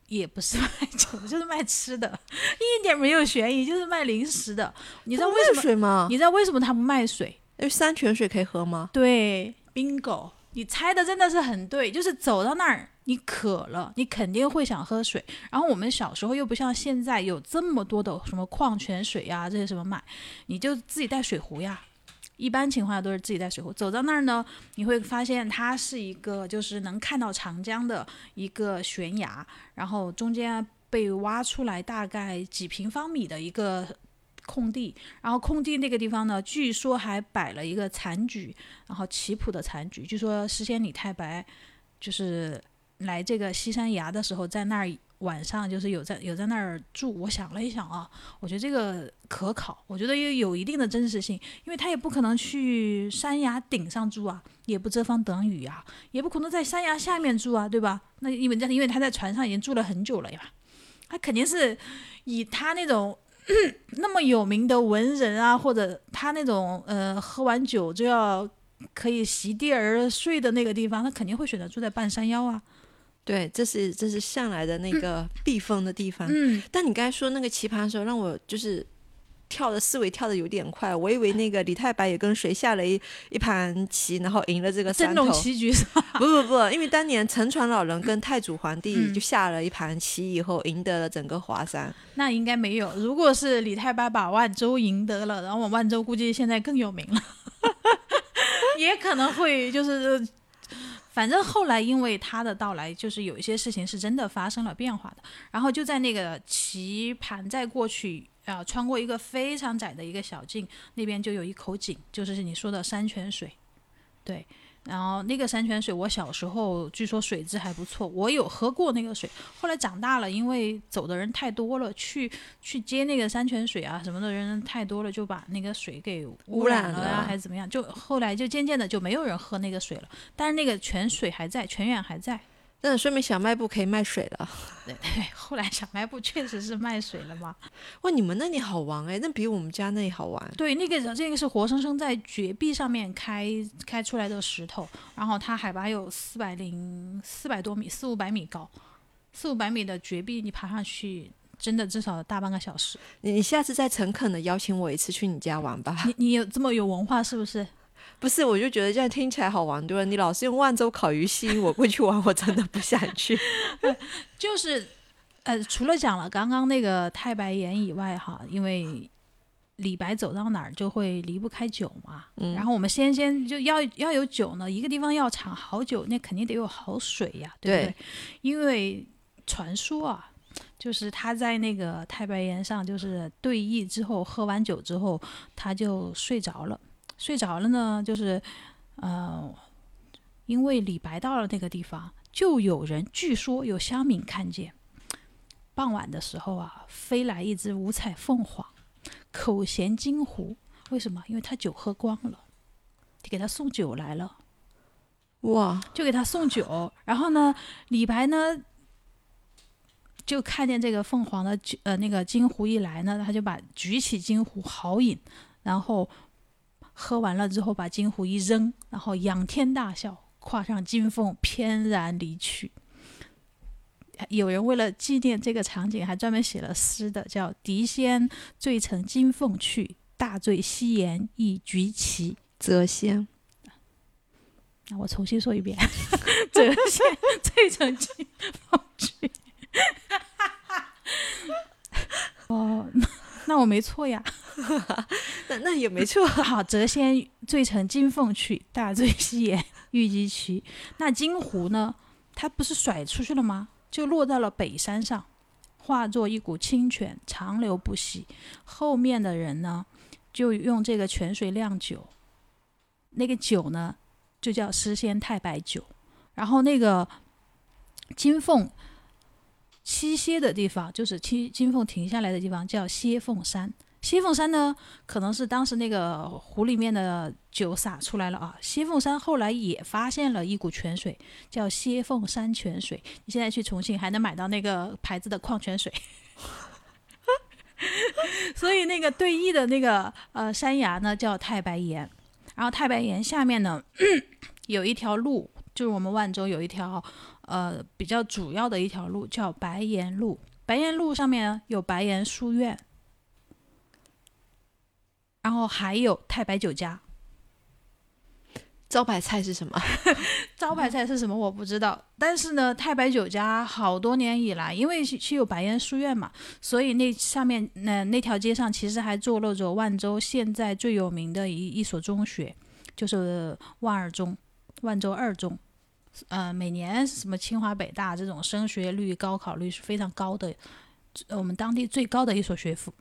[SPEAKER 1] 也不是卖酒，就是卖吃的，一点没有悬疑，就是卖零食的。你知道为什么？
[SPEAKER 2] 水吗？
[SPEAKER 1] 你知道为什么他不卖水？
[SPEAKER 2] 因为山泉水可以喝吗？
[SPEAKER 1] 对，bingo，你猜的真的是很对，就是走到那儿，你渴了，你肯定会想喝水。然后我们小时候又不像现在有这么多的什么矿泉水呀，这些什么买，你就自己带水壶呀。一般情况下都是自己带水壶。走到那儿呢，你会发现它是一个就是能看到长江的一个悬崖，然后中间被挖出来大概几平方米的一个。空地，然后空地那个地方呢，据说还摆了一个残局，然后棋谱的残局。据说诗仙李太白就是来这个西山崖的时候，在那儿晚上就是有在有在那儿住。我想了一想啊，我觉得这个可考，我觉得也有一定的真实性，因为他也不可能去山崖顶上住啊，也不遮风挡雨啊，也不可能在山崖下面住啊，对吧？那因为因为他在船上已经住了很久了呀，他肯定是以他那种。那么有名的文人啊，或者他那种呃，喝完酒就要可以席地而睡的那个地方，他肯定会选择住在半山腰啊。
[SPEAKER 2] 对，这是这是向来的那个避风的地方。
[SPEAKER 1] 嗯，
[SPEAKER 2] 但你刚才说那个棋盘的时候，让我就是。跳的思维跳的有点快，我以为那个李太白也跟谁下了一一盘棋，然后赢了这个
[SPEAKER 1] 三龙棋局是吧？
[SPEAKER 2] 不不不，因为当年沉船老人跟太祖皇帝就下了一盘棋以后，赢得了整个华山。
[SPEAKER 1] 那应该没有。如果是李太白把万州赢得了，然后万州估计现在更有名了，也可能会就是，反正后来因为他的到来，就是有一些事情是真的发生了变化的。然后就在那个棋盘在过去。啊，穿过一个非常窄的一个小径，那边就有一口井，就是你说的山泉水，对。然后那个山泉水，我小时候据说水质还不错，我有喝过那个水。后来长大了，因为走的人太多了，去去接那个山泉水啊什么的人太多了，就把那个水给污染了呀，还是怎么样？就后来就渐渐的就没有人喝那个水了。但是那个泉水还在，泉源还在。
[SPEAKER 2] 那说明小卖部可以卖水了。
[SPEAKER 1] 对，后来小卖部确实是卖水了嘛。
[SPEAKER 2] 哇，你们那里好玩哎，那比我们家那里好玩。
[SPEAKER 1] 对，那个这个是活生生在绝壁上面开开出来的石头，然后它海拔有四百零四百多米，四五百米高，四五百米的绝壁，你爬上去真的至少大半个小时。
[SPEAKER 2] 你你下次再诚恳的邀请我一次去你家玩吧。
[SPEAKER 1] 你你有这么有文化是不是？
[SPEAKER 2] 不是，我就觉得这样听起来好玩多了。你老是用万州烤鱼吸引我过去玩，我真的不想去。
[SPEAKER 1] 就是，呃，除了讲了刚刚那个太白岩以外，哈，因为李白走到哪儿就会离不开酒嘛。嗯。然后我们先先就要要有酒呢，一个地方要产好酒，那肯定得有好水呀，对不对？因为传说啊，就是他在那个太白岩上，就是对弈之后，喝完酒之后，他就睡着了。睡着了呢，就是，呃，因为李白到了那个地方，就有人据说有乡民看见，傍晚的时候啊，飞来一只五彩凤凰，口衔金壶。为什么？因为他酒喝光了，给他送酒来了。
[SPEAKER 2] 哇！
[SPEAKER 1] 就给他送酒，然后呢，李白呢，就看见这个凤凰的呃那个金壶一来呢，他就把举起金壶豪饮，然后。喝完了之后，把金壶一扔，然后仰天大笑，跨上金凤，翩然离去。有人为了纪念这个场景，还专门写了诗的，叫“狄仙醉乘金凤去，大醉西岩一局棋”。
[SPEAKER 2] 谪仙。
[SPEAKER 1] 那我重新说一遍：“ 谪仙醉乘金凤去。”哦。那我没错呀，
[SPEAKER 2] 那那也没错。
[SPEAKER 1] 好，谪仙醉成金凤去，大醉西岩玉鸡啼。那金壶呢？它不是甩出去了吗？就落到了北山上，化作一股清泉，长流不息。后面的人呢，就用这个泉水酿酒，那个酒呢，就叫诗仙太白酒。然后那个金凤。栖歇的地方就是金金凤停下来的地方，叫歇凤山。歇凤山呢，可能是当时那个湖里面的酒洒出来了啊。歇凤山后来也发现了一股泉水，叫歇凤山泉水。你现在去重庆还能买到那个牌子的矿泉水。所以那个对弈的那个呃山崖呢，叫太白岩。然后太白岩下面呢，有一条路，就是我们万州有一条。呃，比较主要的一条路叫白岩路，白岩路上面有白岩书院，然后还有太白酒家。
[SPEAKER 2] 招牌菜是什么？
[SPEAKER 1] 招牌菜是什么我不知道，但是呢，太白酒家好多年以来，因为是是有白岩书院嘛，所以那上面那那条街上其实还坐落着万州现在最有名的一一所中学，就是万二中，万州二中。呃，每年什么清华北大这种升学率、高考率是非常高的，呃我们当地最高的一所学府。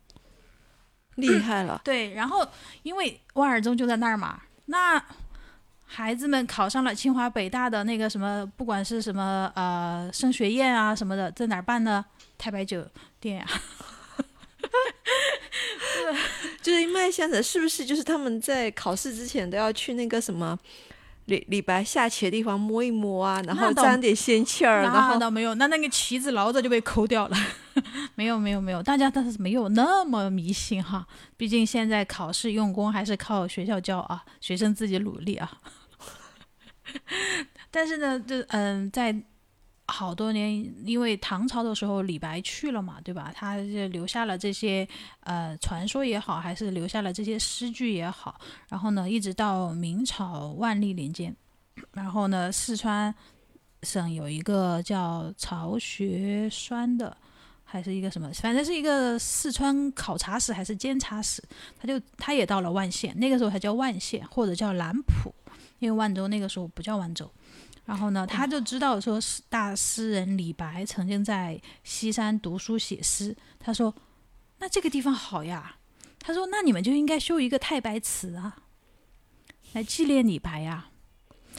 [SPEAKER 2] 厉害了！
[SPEAKER 1] 对，然后因为万尔中就在那儿嘛，那孩子们考上了清华北大的那个什么，不管是什么呃升学宴啊什么的，在哪儿办呢？太白酒店呀、
[SPEAKER 2] 就是一脉相承，是不是？就是他们在考试之前都要去那个什么李李白下棋的地方摸一摸啊，然后沾点仙气儿，然
[SPEAKER 1] 那
[SPEAKER 2] 后
[SPEAKER 1] 倒没有，那那个棋子老早就被抠掉了。没有没有没有，大家倒是没有那么迷信哈。毕竟现在考试用功还是靠学校教啊，学生自己努力啊。但是呢，就嗯，在好多年，因为唐朝的时候李白去了嘛，对吧？他就留下了这些呃传说也好，还是留下了这些诗句也好。然后呢，一直到明朝万历年间，然后呢，四川省有一个叫曹学栓的，还是一个什么，反正是一个四川考察使还是监察使，他就他也到了万县，那个时候还叫万县或者叫兰浦，因为万州那个时候不叫万州。然后呢，他就知道说是大诗人李白曾经在西山读书写诗，他说那这个地方好呀，他说那你们就应该修一个太白祠啊，来纪念李白呀、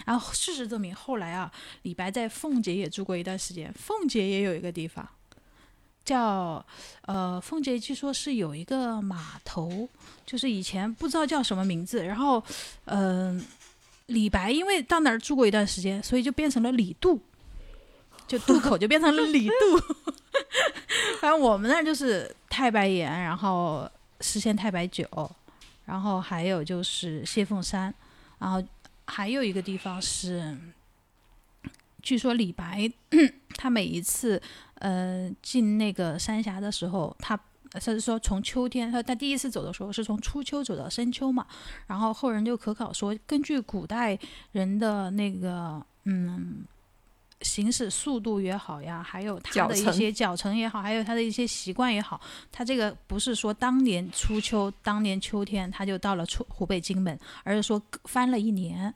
[SPEAKER 1] 然后事实证明，后来啊，李白在奉节也住过一段时间。奉节也有一个地方，叫呃，奉节据说是有一个码头，就是以前不知道叫什么名字。然后，嗯、李白因为到那儿住过一段时间，所以就变成了李杜，就渡口就变成了李杜。反正我们那儿就是太白岩，然后实现太白酒，然后还有就是谢凤山，然后还有一个地方是，据说李白 他每一次呃进那个三峡的时候，他他是说从秋天，他他第一次走的时候是从初秋走到深秋嘛，然后后人就可考说，根据古代人的那个嗯。行驶速度也好呀，还有他的一些脚程也好，还有他的一些习惯也好，他这个不是说当年初秋、当年秋天他就到了出湖北荆门，而是说翻了一年。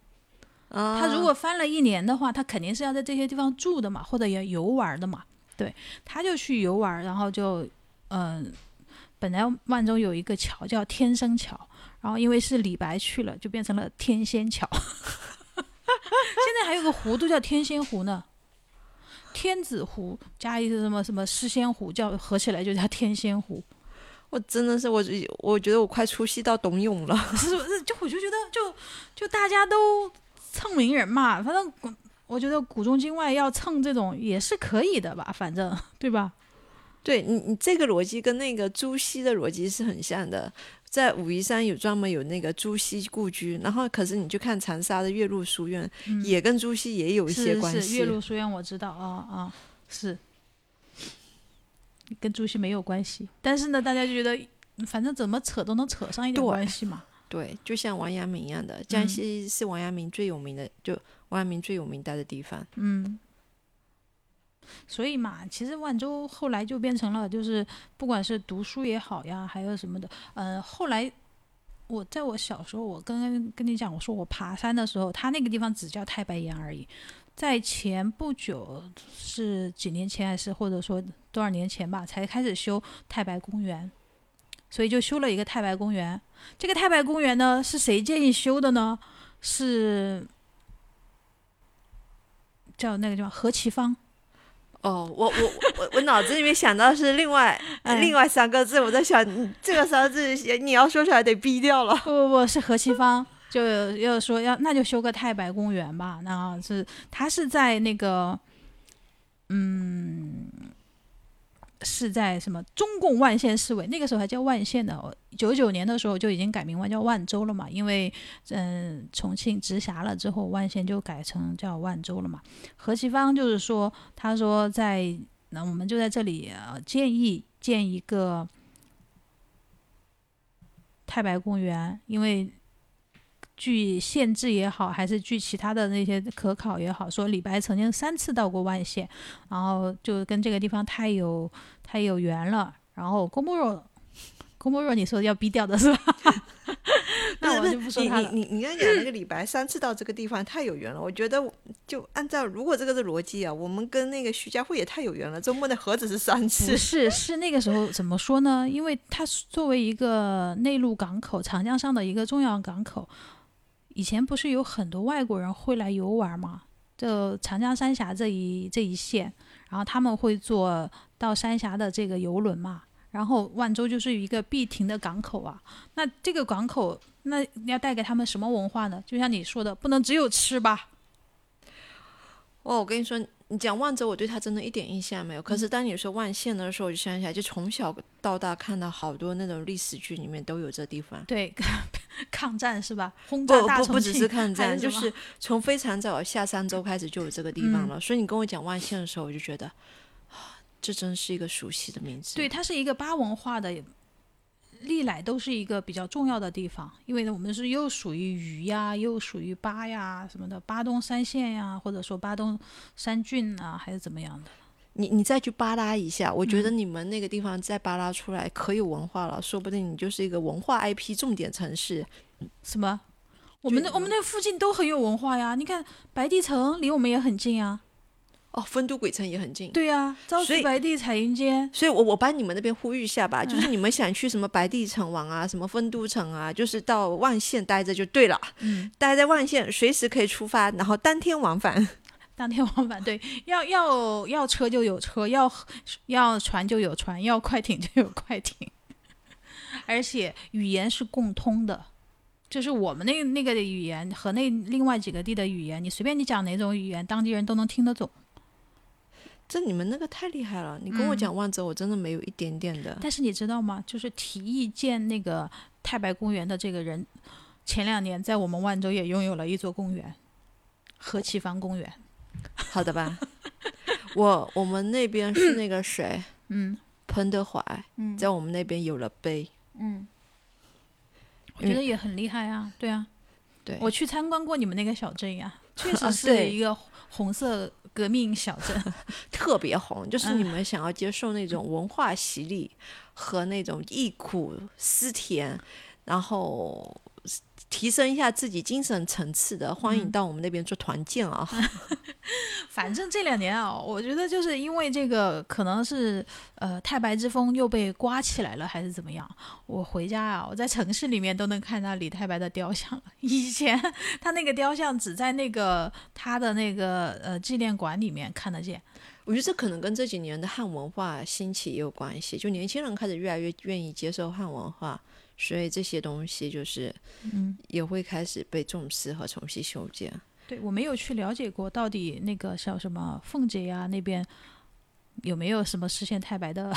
[SPEAKER 2] 啊，
[SPEAKER 1] 他如果翻了一年的话，他肯定是要在这些地方住的嘛，或者也游玩的嘛。对，他就去游玩，然后就嗯、本来万州有一个桥叫天生桥，然后因为是李白去了，就变成了天仙桥。现在还有个湖都叫天仙湖呢，天子湖加一个什么什么诗仙湖，叫合起来就叫天仙湖。
[SPEAKER 2] 我真的是我，我觉得我快出戏到董永了。
[SPEAKER 1] 是不是？就我就觉得就就大家都蹭名人嘛，反正古我觉得古中今外要蹭这种也是可以的吧，反正对吧？
[SPEAKER 2] 对你，你这个逻辑跟那个朱熹的逻辑是很像的。在武夷山有专门有那个朱熹故居，然后可是你去看长沙的岳麓书院，也跟朱熹也有一些关
[SPEAKER 1] 是是
[SPEAKER 2] 系。
[SPEAKER 1] 岳麓书院我知道啊啊、是，跟朱熹没有关系，但是呢，大家就觉得反正怎么扯都能扯上一点关系嘛。
[SPEAKER 2] 对，就像王阳明一样的，江西是王阳明最有名的，就王阳明最有名待的地方。
[SPEAKER 1] 嗯，所以嘛，其实万州后来就变成了，就是不管是读书也好呀，还有什么的，呃，后来我在我小时候，我跟跟你讲，我说我爬山的时候，它那个地方只叫太白岩而已。在前不久，是几年前还是或者说多少年前吧，才开始修太白公园，所以就修了一个太白公园。这个太白公园呢，是谁建议修的呢？是叫那个叫何其芳。
[SPEAKER 2] 哦，我我我我脑子里面想到是另外、
[SPEAKER 1] 哎
[SPEAKER 2] 另外三个字，我在想嗯这个三个字你要说出来得逼掉了。
[SPEAKER 1] 不不不是何其芳，就要说要那就修个太白公园吧。那是他是在那个，嗯，是在什么中共万县市委，那个时候还叫万县的。九九年的时候就已经改名为叫万州了嘛，因为嗯重庆直辖了之后，万县就改成叫万州了嘛。何其芳就是说，他说在那我们就在这里呃建议建一个太白公园，因为据县志也好，还是据其他的那些可考也好，说李白曾经三次到过万县，然后就跟这个地方太有太有缘了。然后郭沫若，郭沫若，你说要逼掉的是吧？那我就不说他了。
[SPEAKER 2] 你你你刚讲那个李白三次到这个地方太有缘了，我觉得就按照如果这个是逻辑啊，我们跟那个徐家汇也太有缘了，周末的何止是三次？
[SPEAKER 1] 不 是，是那个时候怎么说呢？因为它作为一个内陆港口，长江上的一个重要港口，以前不是有很多外国人会来游玩吗？就长江三峡这一这一线，然后他们会坐到三峡的这个游轮嘛。然后万州就是一个必停的港口啊，那这个港口那要带给他们什么文化呢？就像你说的，不能只有吃吧？
[SPEAKER 2] 哦，我跟你说，你讲万州，我对他真的一点印象没有。可是当你说万县的时候，我就想起来，就从小到大看到好多那种历史剧里面都有这地方。
[SPEAKER 1] 对，抗战是吧？轰炸大
[SPEAKER 2] 不不不只是抗战，
[SPEAKER 1] 是
[SPEAKER 2] 就是从非常早下三周开始就有这个地方了。所以你跟我讲万县的时候，我就觉得。这真是一个熟悉的名字。
[SPEAKER 1] 对，它是一个巴文化的，历来都是一个比较重要的地方，因为呢，我们是又属于渝呀，又属于巴呀什么的，巴东三县呀，或者说巴东三郡啊，还是怎么样的。
[SPEAKER 2] 你你再去扒拉一下，我觉得你们那个地方再扒拉出来可有文化了，说不定你就是一个文化 IP 重点城市。
[SPEAKER 1] 什么？我们那我们那附近都很有文化呀，你看白帝城离我们也很近啊。
[SPEAKER 2] 哦，丰都鬼城也很近。
[SPEAKER 1] 对呀，朝辞白帝彩云间。
[SPEAKER 2] 所以，我我帮你们那边呼吁一下吧，就是你们想去什么白帝城玩啊，什么丰都城啊，就是到万县待着就对了。嗯，待在万县，随时可以出发，然后当天往返。
[SPEAKER 1] 当天往返，对，要要要车就有车，要要船就有船，要快艇就有快艇。而且语言是共通的，就是我们那那个的语言和那另外几个地的语言，你随便你讲哪种语言，当地人都能听得懂。
[SPEAKER 2] 这你们那个太厉害了！你跟我讲万州，我真的没有一点点的。
[SPEAKER 1] 但是你知道吗？就是提议建那个太白公园的这个人，前两年在我们万州也拥有了一座公园——何其芳公园。
[SPEAKER 2] 好的吧？我我们那边是那个谁？
[SPEAKER 1] 嗯，
[SPEAKER 2] 彭德怀。嗯，在我们那边有了碑。
[SPEAKER 1] 嗯，我觉得也很厉害啊！对啊，
[SPEAKER 2] 对，
[SPEAKER 1] 我去参观过你们那个小镇呀，确实是一个红色。革命小镇
[SPEAKER 2] 特别红，就是你们想要接受那种文化洗礼和那种忆苦思甜，然后。提升一下自己精神层次的，欢迎到我们那边做团建啊！
[SPEAKER 1] 反正这两年啊，我觉得就是因为这个，可能是呃太白之风又被刮起来了，还是怎么样？我回家啊，我在城市里面都能看到李太白的雕像了。以前他那个雕像只在那个他的那个呃纪念馆里面看得见。
[SPEAKER 2] 我觉得这可能跟这几年的汉文化兴起也有关系，就年轻人开始越来越愿意接受汉文化。所以这些东西就是，嗯，也会开始被重视和重新修建。
[SPEAKER 1] 对我没有去了解过，到底那个叫什么凤姐呀那边有没有什么实现太白的？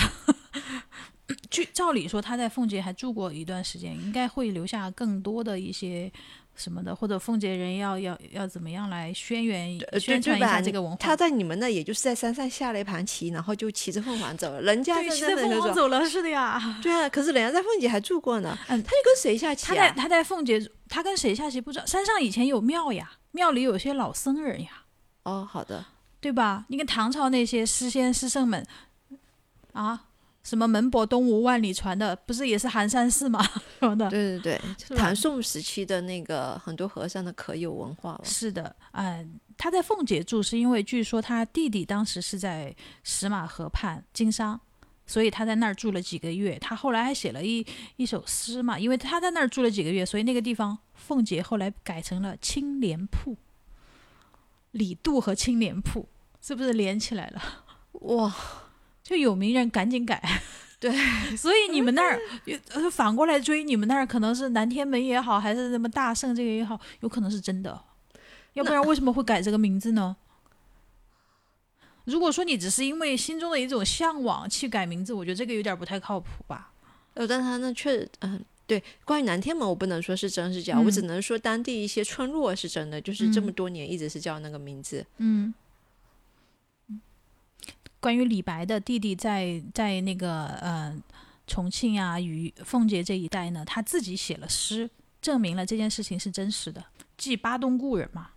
[SPEAKER 1] 据照理说，他在凤姐还住过一段时间，应该会留下更多的一些。什么的，或者奉节人要要要怎么样来宣传宣传一下这个文化？
[SPEAKER 2] 他在你们那，也就是在山上下了一盘棋，然后就骑着凤凰走了。人家
[SPEAKER 1] 骑着凤凰走了，是的呀。
[SPEAKER 2] 对啊，可是人家在凤姐还住过呢。嗯，他就跟谁下棋？
[SPEAKER 1] 他在他在凤姐，他跟谁下棋不知道。山上以前有庙呀，庙里有些老僧人呀。
[SPEAKER 2] 哦，好的，
[SPEAKER 1] 对吧？你看唐朝那些诗仙诗圣们啊。什么门泊东吴万里船的，不是也是寒山寺吗？什么的？
[SPEAKER 2] 对对对，唐宋时期的那个很多和尚的可有文化了。
[SPEAKER 1] 是的，嗯，他在奉节住，是因为据说他弟弟当时是在石马河畔经商，所以他在那儿住了几个月。他后来还写了一一首诗嘛，因为他在那儿住了几个月，所以那个地方凤姐后来改成了青莲铺。李杜和青莲铺是不是连起来了？
[SPEAKER 2] 哇！
[SPEAKER 1] 就有名人赶紧改，
[SPEAKER 2] 对，
[SPEAKER 1] 所以你们那儿呃反过来追，你们那儿可能是南天门也好，还是什么大圣这个也好，有可能是真的，要不然为什么会改这个名字呢？如果说你只是因为心中的一种向往去改名字，我觉得这个有点不太靠谱吧。
[SPEAKER 2] 呃，但他那确嗯，对，关于南天门，我不能说是真是假，我只能说当地一些村落是真的，就是这么多年一直是叫那个名字，
[SPEAKER 1] 嗯。关于李白的弟弟在在那个呃重庆啊与奉节这一带呢，他自己写了诗，证明了这件事情是真实的，即巴东故人嘛。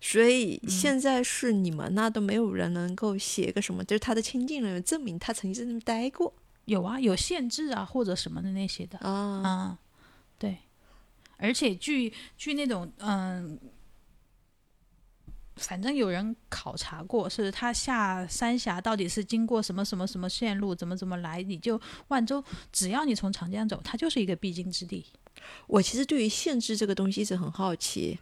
[SPEAKER 2] 所以现在是你们那都没有人能够写个什么，就是他的亲近人员证明他曾经在那边待过
[SPEAKER 1] 有啊，有限制啊，或者什么的那些的。
[SPEAKER 2] 啊。
[SPEAKER 1] 嗯，对，而且据据那种嗯，反正有人考察过，是他下三峡到底是经过什么什么什么线路，怎么怎么来，你就万州，只要你从长江走，它就是一个必经之地。
[SPEAKER 2] 我其实对于限制这个东西一直很好奇。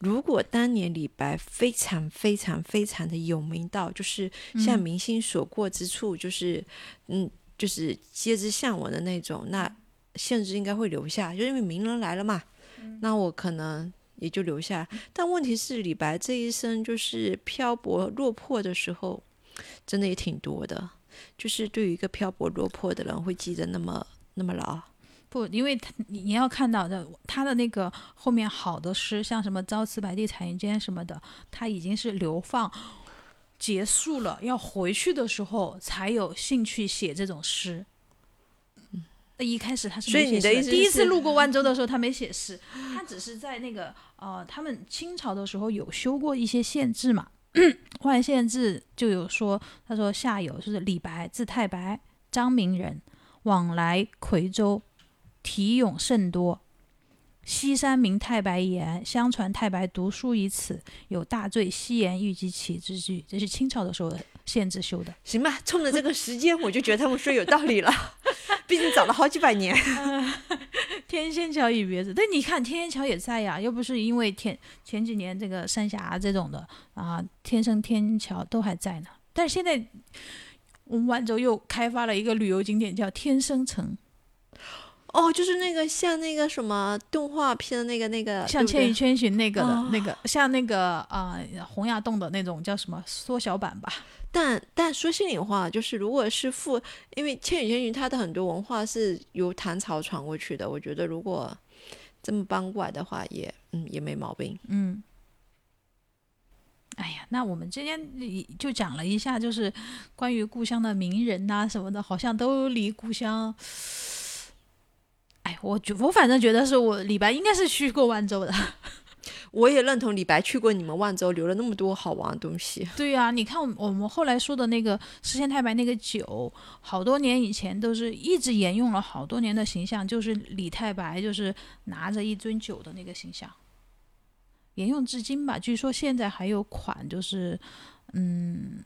[SPEAKER 2] 如果当年李白非常非常非常的有名到，就是像明星所过之处，就是嗯，就是皆知向闻的那种，那限制应该会留下，就因为名人来了嘛。那我可能也就留下。但问题是，李白这一生就是漂泊落魄的时候，真的也挺多的。就是对于一个漂泊落魄的人，会记得那么那么牢。
[SPEAKER 1] 不，因为他你要看到的他的那个后面好的诗，像什么“朝辞白帝彩云间”什么的，他已经是流放结束了，要回去的时候才有兴趣写这种诗。那一开始他是
[SPEAKER 2] 所以
[SPEAKER 1] 没写诗
[SPEAKER 2] 你的意思
[SPEAKER 1] 第一次路过万州的时候，他没写诗，他只是在那个呃，他们清朝的时候有修过一些县志嘛，万县志就有说，他说下游就是李白，字太白，张明人，往来夔州，题咏甚多。西山名太白岩，相传太白读书于此，有大醉西岩欲及其之句。这是清朝的时候的县志修的。
[SPEAKER 2] 行吧，冲着这个时间，我就觉得他们说有道理了。毕竟早了好几百年。
[SPEAKER 1] 天仙桥与别子，但你看天仙桥也在呀，又不是因为天前几年这个三峡这种的啊，天生天桥都还在呢。但是现在我们万州又开发了一个旅游景点，叫天生城，
[SPEAKER 2] 哦，就是那个像那个什么动画片的那个那个，
[SPEAKER 1] 像《千与千寻》那个的、
[SPEAKER 2] 哦
[SPEAKER 1] 那个，像那个啊、洪崖洞的那种叫什么缩小版吧？
[SPEAKER 2] 但但说心里话，就是如果是复，因为《千与千寻》它的很多文化是由唐朝传过去的，我觉得如果这么搬过来的话也，嗯也没毛病。
[SPEAKER 1] 嗯。哎呀，那我们今天就讲了一下，就是关于故乡的名人呐、什么的，好像都离故乡。哎，我觉我反正觉得是我李白应该是去过万州的。
[SPEAKER 2] 我也认同李白去过你们万州，留了那么多好玩的东西。
[SPEAKER 1] 对呀、你看我们后来说的那个诗仙太白那个酒，好多年以前都是一直沿用了好多年的形象，就是李太白就是拿着一樽酒的那个形象，沿用至今吧。据说现在还有款就是，嗯，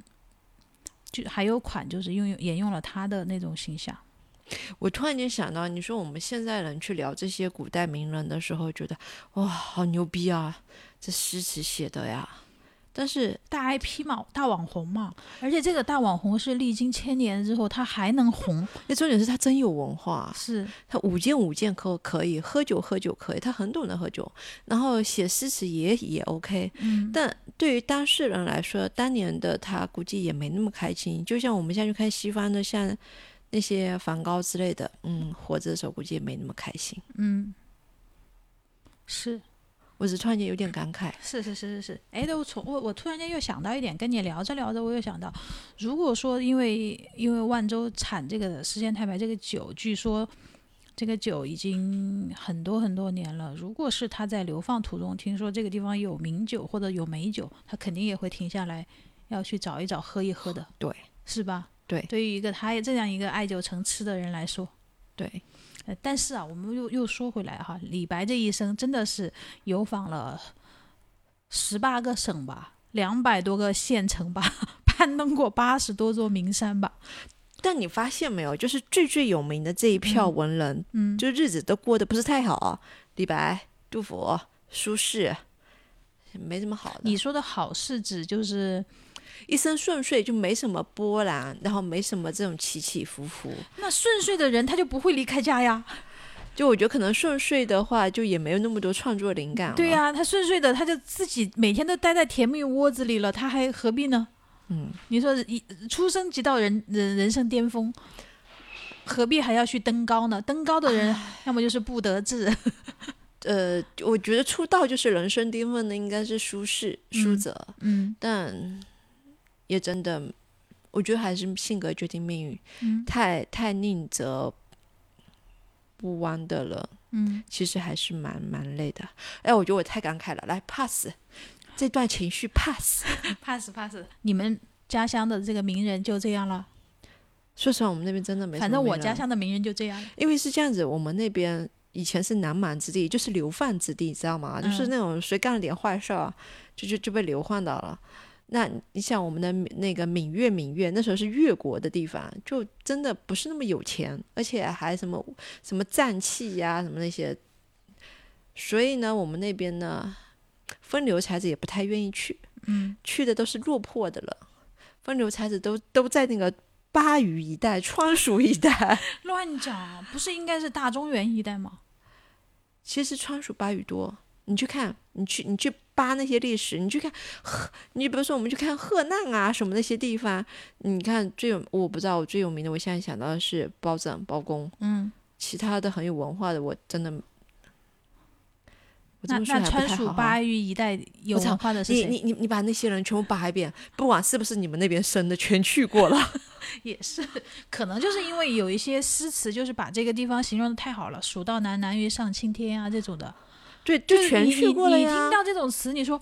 [SPEAKER 1] 就还有款就是用沿用了他的那种形象。
[SPEAKER 2] 我突然间想到，你说我们现在人去聊这些古代名人的时候，觉得哇，好牛逼啊，这诗词写的呀。但是
[SPEAKER 1] 大 IP 嘛，大网红嘛，而且这个大网红是历经千年之后，他还能红，
[SPEAKER 2] 那重点是他真有文化，
[SPEAKER 1] 是
[SPEAKER 2] 他舞剑舞剑可可以，喝酒喝酒可以，他很懂得喝酒，然后写诗词也也 OK。
[SPEAKER 1] 嗯，
[SPEAKER 2] 但对于当事人来说，当年的他估计也没那么开心。就像我们现在去看西方的，像那些梵高之类的，嗯，活着的时候估计也没那么开心。
[SPEAKER 1] 嗯，是。
[SPEAKER 2] 我只是突然间有点感慨，
[SPEAKER 1] 是是是是是，哎，对我从我我突然间又想到一点，跟你聊着聊着，我又想到，如果说因为因为万州产这个时间太白这个酒，据说这个酒已经很多很多年了，如果是他在流放途中听说这个地方有名酒或者有美酒，他肯定也会停下来要去找一找喝一喝的，
[SPEAKER 2] 对
[SPEAKER 1] 是吧？
[SPEAKER 2] 对
[SPEAKER 1] 对于一个他这样一个爱酒成痴的人来说，
[SPEAKER 2] 对，
[SPEAKER 1] 呃，但是啊，我们又又说回来哈，李白这一生真的是游访了十八个省吧，两百多个县城吧，攀登过八十多座名山吧。
[SPEAKER 2] 但你发现没有，就是最最有名的这一票文人，
[SPEAKER 1] 嗯，
[SPEAKER 2] 就日子都过得不是太好啊。李白、杜甫、苏轼，没什么好的。
[SPEAKER 1] 你说的好是指就是
[SPEAKER 2] 一生顺遂，就没什么波澜，然后没什么这种起起伏伏。
[SPEAKER 1] 那顺遂的人，他就不会离开家呀。
[SPEAKER 2] 就我觉得可能顺遂的话，就也没有那么多创作灵感。
[SPEAKER 1] 对呀、他顺遂的，他就自己每天都待在甜蜜窝子里了，他还何必呢？
[SPEAKER 2] 嗯，
[SPEAKER 1] 你说一出生即到人人人生巅峰，何必还要去登高呢？登高的人，要么就是不得志。
[SPEAKER 2] 呃，我觉得出道就是人生巅峰的应该是苏轼、苏
[SPEAKER 1] 嗯
[SPEAKER 2] 辙，
[SPEAKER 1] 嗯
[SPEAKER 2] 但也真的，我觉得还是性格决定命运，
[SPEAKER 1] 嗯
[SPEAKER 2] 太太宁折不弯的了
[SPEAKER 1] 嗯，
[SPEAKER 2] 其实还是蛮蛮累的。哎，我觉得我太感慨了，来 pass 这段情绪 pass。
[SPEAKER 1] pass pass。你们家乡的这个名人就这样了，
[SPEAKER 2] 说实话，我们那边真的没
[SPEAKER 1] 反正我家乡的名人就这样。
[SPEAKER 2] 因为是这样子，我们那边以前是南蛮之地，就是流放之地，知道吗？就是
[SPEAKER 1] 嗯
[SPEAKER 2] 那种谁干了点坏事儿，就就就被流放到了。那你像我们的那个闽越，闽越那时候是越国的地方，就真的不是那么有钱，而且还什么什么战气呀、什么那些。所以呢，我们那边呢，风流才子也不太愿意去，
[SPEAKER 1] 嗯，
[SPEAKER 2] 去的都是落魄的了。风流才子都都在那个巴渝一带、川蜀一带。
[SPEAKER 1] 乱讲，不是应该是大中原一带吗？
[SPEAKER 2] 其实川蜀巴渝多，你去看，你去你去扒那些历史，你去看河，你比如说我们去看河南啊什么那些地方，你看最有我不知道我最有名的，我现在想到的是包拯、包公，
[SPEAKER 1] 嗯，
[SPEAKER 2] 其他的很有文化的我真的，
[SPEAKER 1] 那那川蜀巴渝一带有文化的是谁？
[SPEAKER 2] 你你你你把那些人全部扒一遍，不管是不是你们那边生的，全去过了。
[SPEAKER 1] 也是，可能就是因为有一些诗词，就是把这个地方形容的太好了，“蜀道难，难于上青天”啊这种的，
[SPEAKER 2] 对，
[SPEAKER 1] 就
[SPEAKER 2] 就是全去过了呀
[SPEAKER 1] 听。到这种词，你说，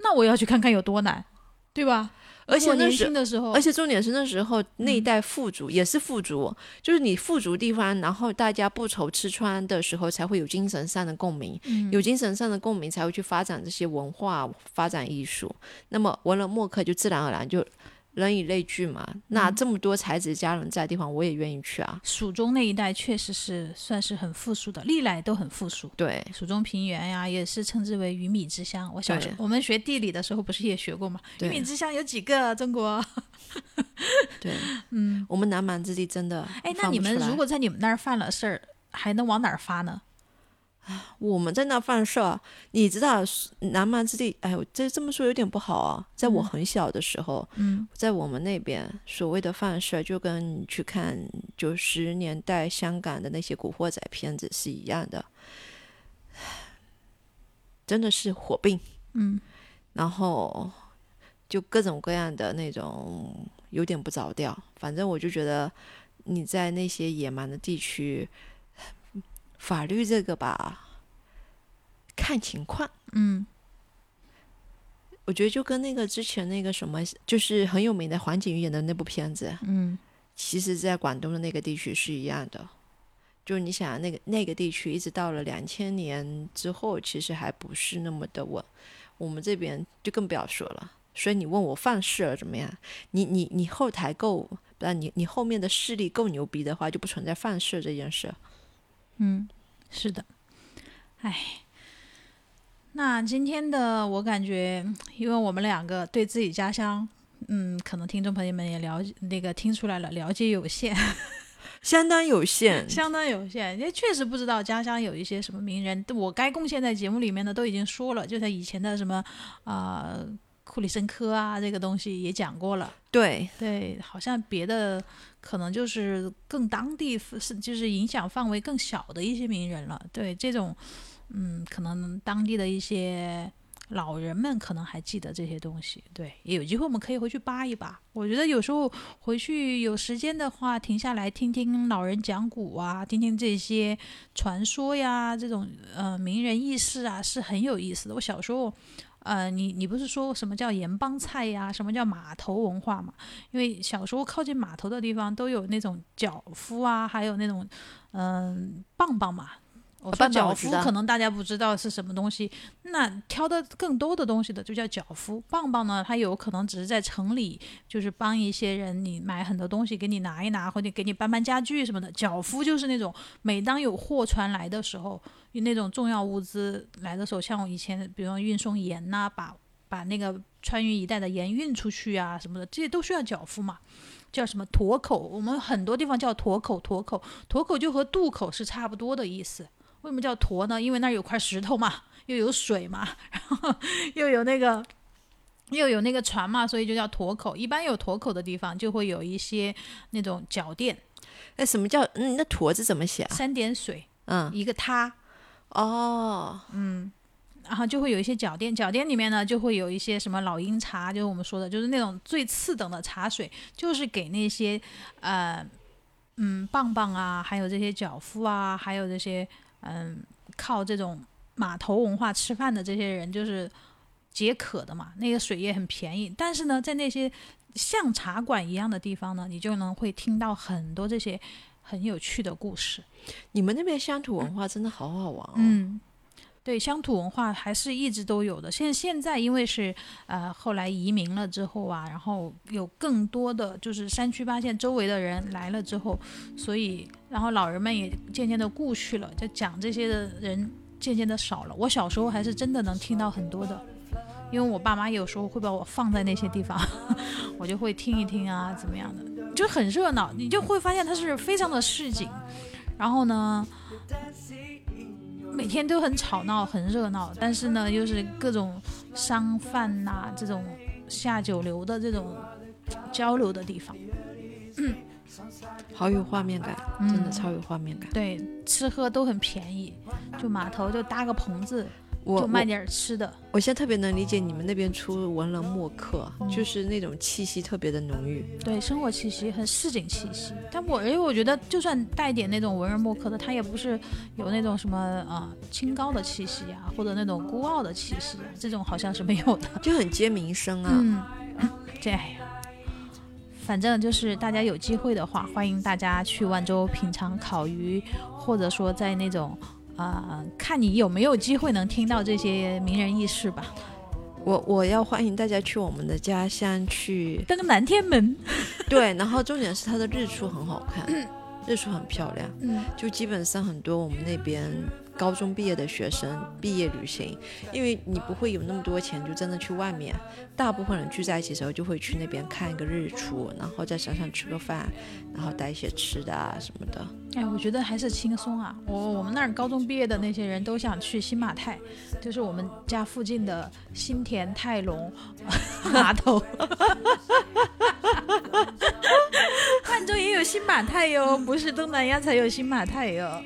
[SPEAKER 1] 那我要去看看有多难，对吧？
[SPEAKER 2] 而且
[SPEAKER 1] 年
[SPEAKER 2] 那时
[SPEAKER 1] 轻的时候，
[SPEAKER 2] 而且重点是那时候那一
[SPEAKER 1] 嗯
[SPEAKER 2] 代富足、也是富足，就是你富足地方，然后大家不愁吃穿的时候，才会有精神上的共鸣，
[SPEAKER 1] 嗯
[SPEAKER 2] 有精神上的共鸣才会去发展这些文化、发展艺术。那么文人墨客就自然而然就人以类聚嘛。那
[SPEAKER 1] 嗯
[SPEAKER 2] 这么多才子佳人在的地方，我也愿意去啊。
[SPEAKER 1] 蜀中那一带确实是算是很富庶的，历来都很富庶。
[SPEAKER 2] 对，
[SPEAKER 1] 蜀中平原呀，也是称之为鱼米之乡。我小学
[SPEAKER 2] 对
[SPEAKER 1] 我们学地理的时候不是也学过吗？鱼米之乡有几个？中国？
[SPEAKER 2] 对，
[SPEAKER 1] 嗯，
[SPEAKER 2] 我们南蛮之地真的
[SPEAKER 1] 哎，那你们如果在你们那儿犯了事儿，还能往哪儿发呢？
[SPEAKER 2] 我们在那犯事儿，你知道南蛮之地，哎呦，这这么说有点不好啊。在我
[SPEAKER 1] 嗯
[SPEAKER 2] 很小的时候，
[SPEAKER 1] 嗯
[SPEAKER 2] 在我们那边所谓的犯事儿，就跟你去看九十年代香港的那些古惑仔片子是一样的，真的是火并，
[SPEAKER 1] 嗯
[SPEAKER 2] 然后就各种各样的那种有点不着调。反正我就觉得你在那些野蛮的地区，法律这个吧，看情况。
[SPEAKER 1] 嗯
[SPEAKER 2] 我觉得就跟那个之前那个什么，就是很有名的黄景瑜演的那部片子，
[SPEAKER 1] 嗯
[SPEAKER 2] 其实在广东的那个地区是一样的。就你想，那个那个地区一直到了两千年之后，其实还不是那么的稳。我们这边就更不要说了。所以你问我犯事了怎么样？你你你后台够，不然你你后面的势力够牛逼的话，就不存在犯事这件事。
[SPEAKER 1] 嗯，是的。哎，那今天的我感觉，因为我们两个对自己家乡，嗯，可能听众朋友们也了解，那个听出来了，了解有限。
[SPEAKER 2] 相当有限，
[SPEAKER 1] 相当有限，也确实不知道家乡有一些什么名人，我该贡献在节目里面的都已经说了，就像以前的什么啊、呃库里申科啊，这个东西也讲过了。
[SPEAKER 2] 对
[SPEAKER 1] 对，好像别的可能就是更当地是就是影响范围更小的一些名人了。对这种，嗯，可能当地的一些老人们可能还记得这些东西。对，也有机会我们可以回去扒一扒。我觉得有时候回去有时间的话，停下来听听老人讲古啊，听听这些传说呀，这种呃名人轶事啊，是很有意思的。我小时候。呃，你你不是说什么叫盐帮菜呀？什么叫码头文化嘛？因为小时候靠近码头的地方都有那种脚夫啊，还有那种嗯、棒棒嘛。我可能大家不知道是什么东西，那挑的更多的东西的就叫脚夫。棒棒呢，它有可能只是在城里，就是帮一些人你买很多东西给你拿一拿，或者给你搬搬家具什么的。脚夫就是那种每当有货船来的时候，有那种重要物资来的时候，像我以前比如说运送盐呐、把把那个川渝一带的盐运出去啊什么的，这些都需要脚夫嘛。叫什么驼口？我们很多地方叫驼口，驼口，驼口就和渡口是差不多的意思。为什么叫沱呢？因为那儿有块石头嘛，又有水嘛，然后又有那个又有那个船嘛，所以就叫沱口。一般有沱口的地方，就会有一些那种脚垫，
[SPEAKER 2] 哎，什么叫嗯？那驼字怎么写啊？
[SPEAKER 1] 三点水，
[SPEAKER 2] 嗯，
[SPEAKER 1] 一个他，
[SPEAKER 2] 哦，嗯
[SPEAKER 1] 然后就会有一些脚垫，脚垫里面呢就会有一些什么老鹰茶，就是我们说的，就是那种最次等的茶水，就是给那些呃嗯棒棒啊，还有这些脚夫啊，还有这些嗯，靠这种码头文化吃饭的这些人，就是解渴的嘛。那个水也很便宜，但是呢，在那些像茶馆一样的地方呢，你就能会听到很多这些很有趣的故事。
[SPEAKER 2] 你们那边乡土文化真的好好玩哦。
[SPEAKER 1] 嗯，对，乡土文化还是一直都有的。现现在因为是呃后来移民了之后啊，然后有更多的就是山区八县周围的人来了之后，所以然后老人们也渐渐的故去了，就讲这些的人渐渐的少了。我小时候还是真的能听到很多的，因为我爸妈有时候会把我放在那些地方，我就会听一听啊，怎么样的，就很热闹，你就会发现它是非常的市井。然后呢，每天都很吵闹，很热闹，但是呢，又是各种商贩呐，这种下九流的这种交流的地方。
[SPEAKER 2] 好有画面感，
[SPEAKER 1] 嗯
[SPEAKER 2] 真的超有画面感。
[SPEAKER 1] 对，吃喝都很便宜，就码头就搭个棚子，就卖点吃的。
[SPEAKER 2] 我现在特别能理解你们那边出文人墨客，
[SPEAKER 1] 嗯
[SPEAKER 2] 就是那种气息特别的浓郁。
[SPEAKER 1] 对，生活气息很市井气息。但我因为我觉得，就算带点那种文人墨客的，他也不是有那种什么呃清高的气息啊，或者那种孤傲的气息啊，这种好像是没有的。
[SPEAKER 2] 就很接民生啊。
[SPEAKER 1] 嗯，这样呀。反正就是大家有机会的话，欢迎大家去万州品尝烤鱼，或者说在那种呃，看你有没有机会能听到这些名人轶事吧。
[SPEAKER 2] 我我要欢迎大家去我们的家乡去，
[SPEAKER 1] 登个南天门，
[SPEAKER 2] 对，然后重点是它的日出很好看，日出很漂亮，
[SPEAKER 1] 嗯，
[SPEAKER 2] 就基本上很多我们那边高中毕业的学生毕业旅行，因为你不会有那么多钱就真的去外面，大部分人聚在一起的时候就会去那边看一个日出，然后在山上吃个饭，然后带一些吃的啊什么的。
[SPEAKER 1] 哎，我觉得还是轻松啊。我我们那儿高中毕业的那些人都想去新马泰，就是我们家附近的新田泰隆码头。万州 也有新马泰哟，不是东南亚才有新马泰哟。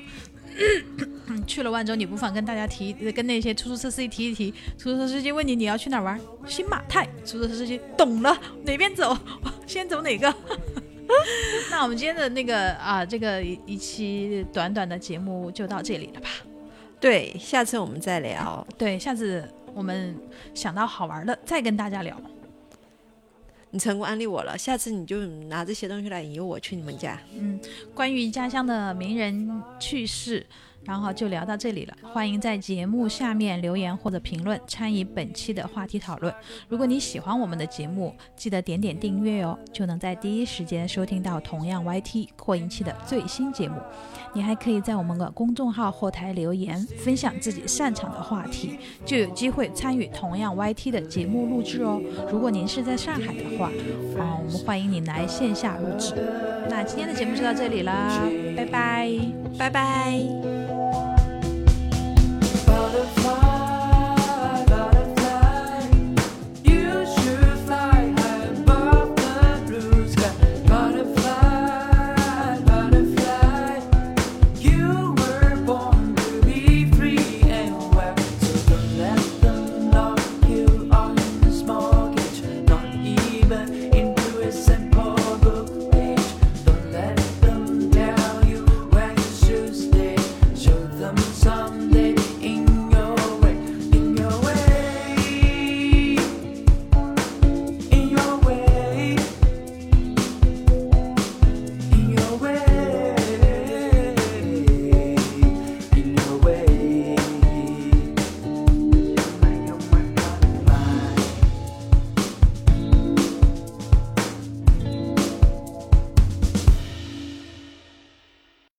[SPEAKER 1] 去了万州，你不妨跟大家提，跟那些出租车司机提一提。出租车司机问你你要去哪儿玩，新马泰。出租车司机懂了，哪边走？先走哪个？那我们今天的那个啊，这个一一期短短的节目就到这里了吧？
[SPEAKER 2] 对，下次我们再聊。
[SPEAKER 1] 对，下次我们想到好玩的再跟大家聊。
[SPEAKER 2] 你成功安利我了，下次你就拿这些东西来引诱我去你们家。
[SPEAKER 1] 嗯，关于家乡的名人趣事，然后就聊到这里了。欢迎在节目下面留言或者评论，参与本期的话题讨论。如果你喜欢我们的节目，记得点点订阅哦，就能在第一时间收听到同样 YT 扩音器的最新节目。你还可以在我们的公众号后台留言，分享自己擅长的话题，就有机会参与同样 YT 的节目录制哦。如果您是在上海的话，啊、我们欢迎你来线下录制。那今天的节目就到这里啦，拜拜。
[SPEAKER 2] 拜拜。Butterfly.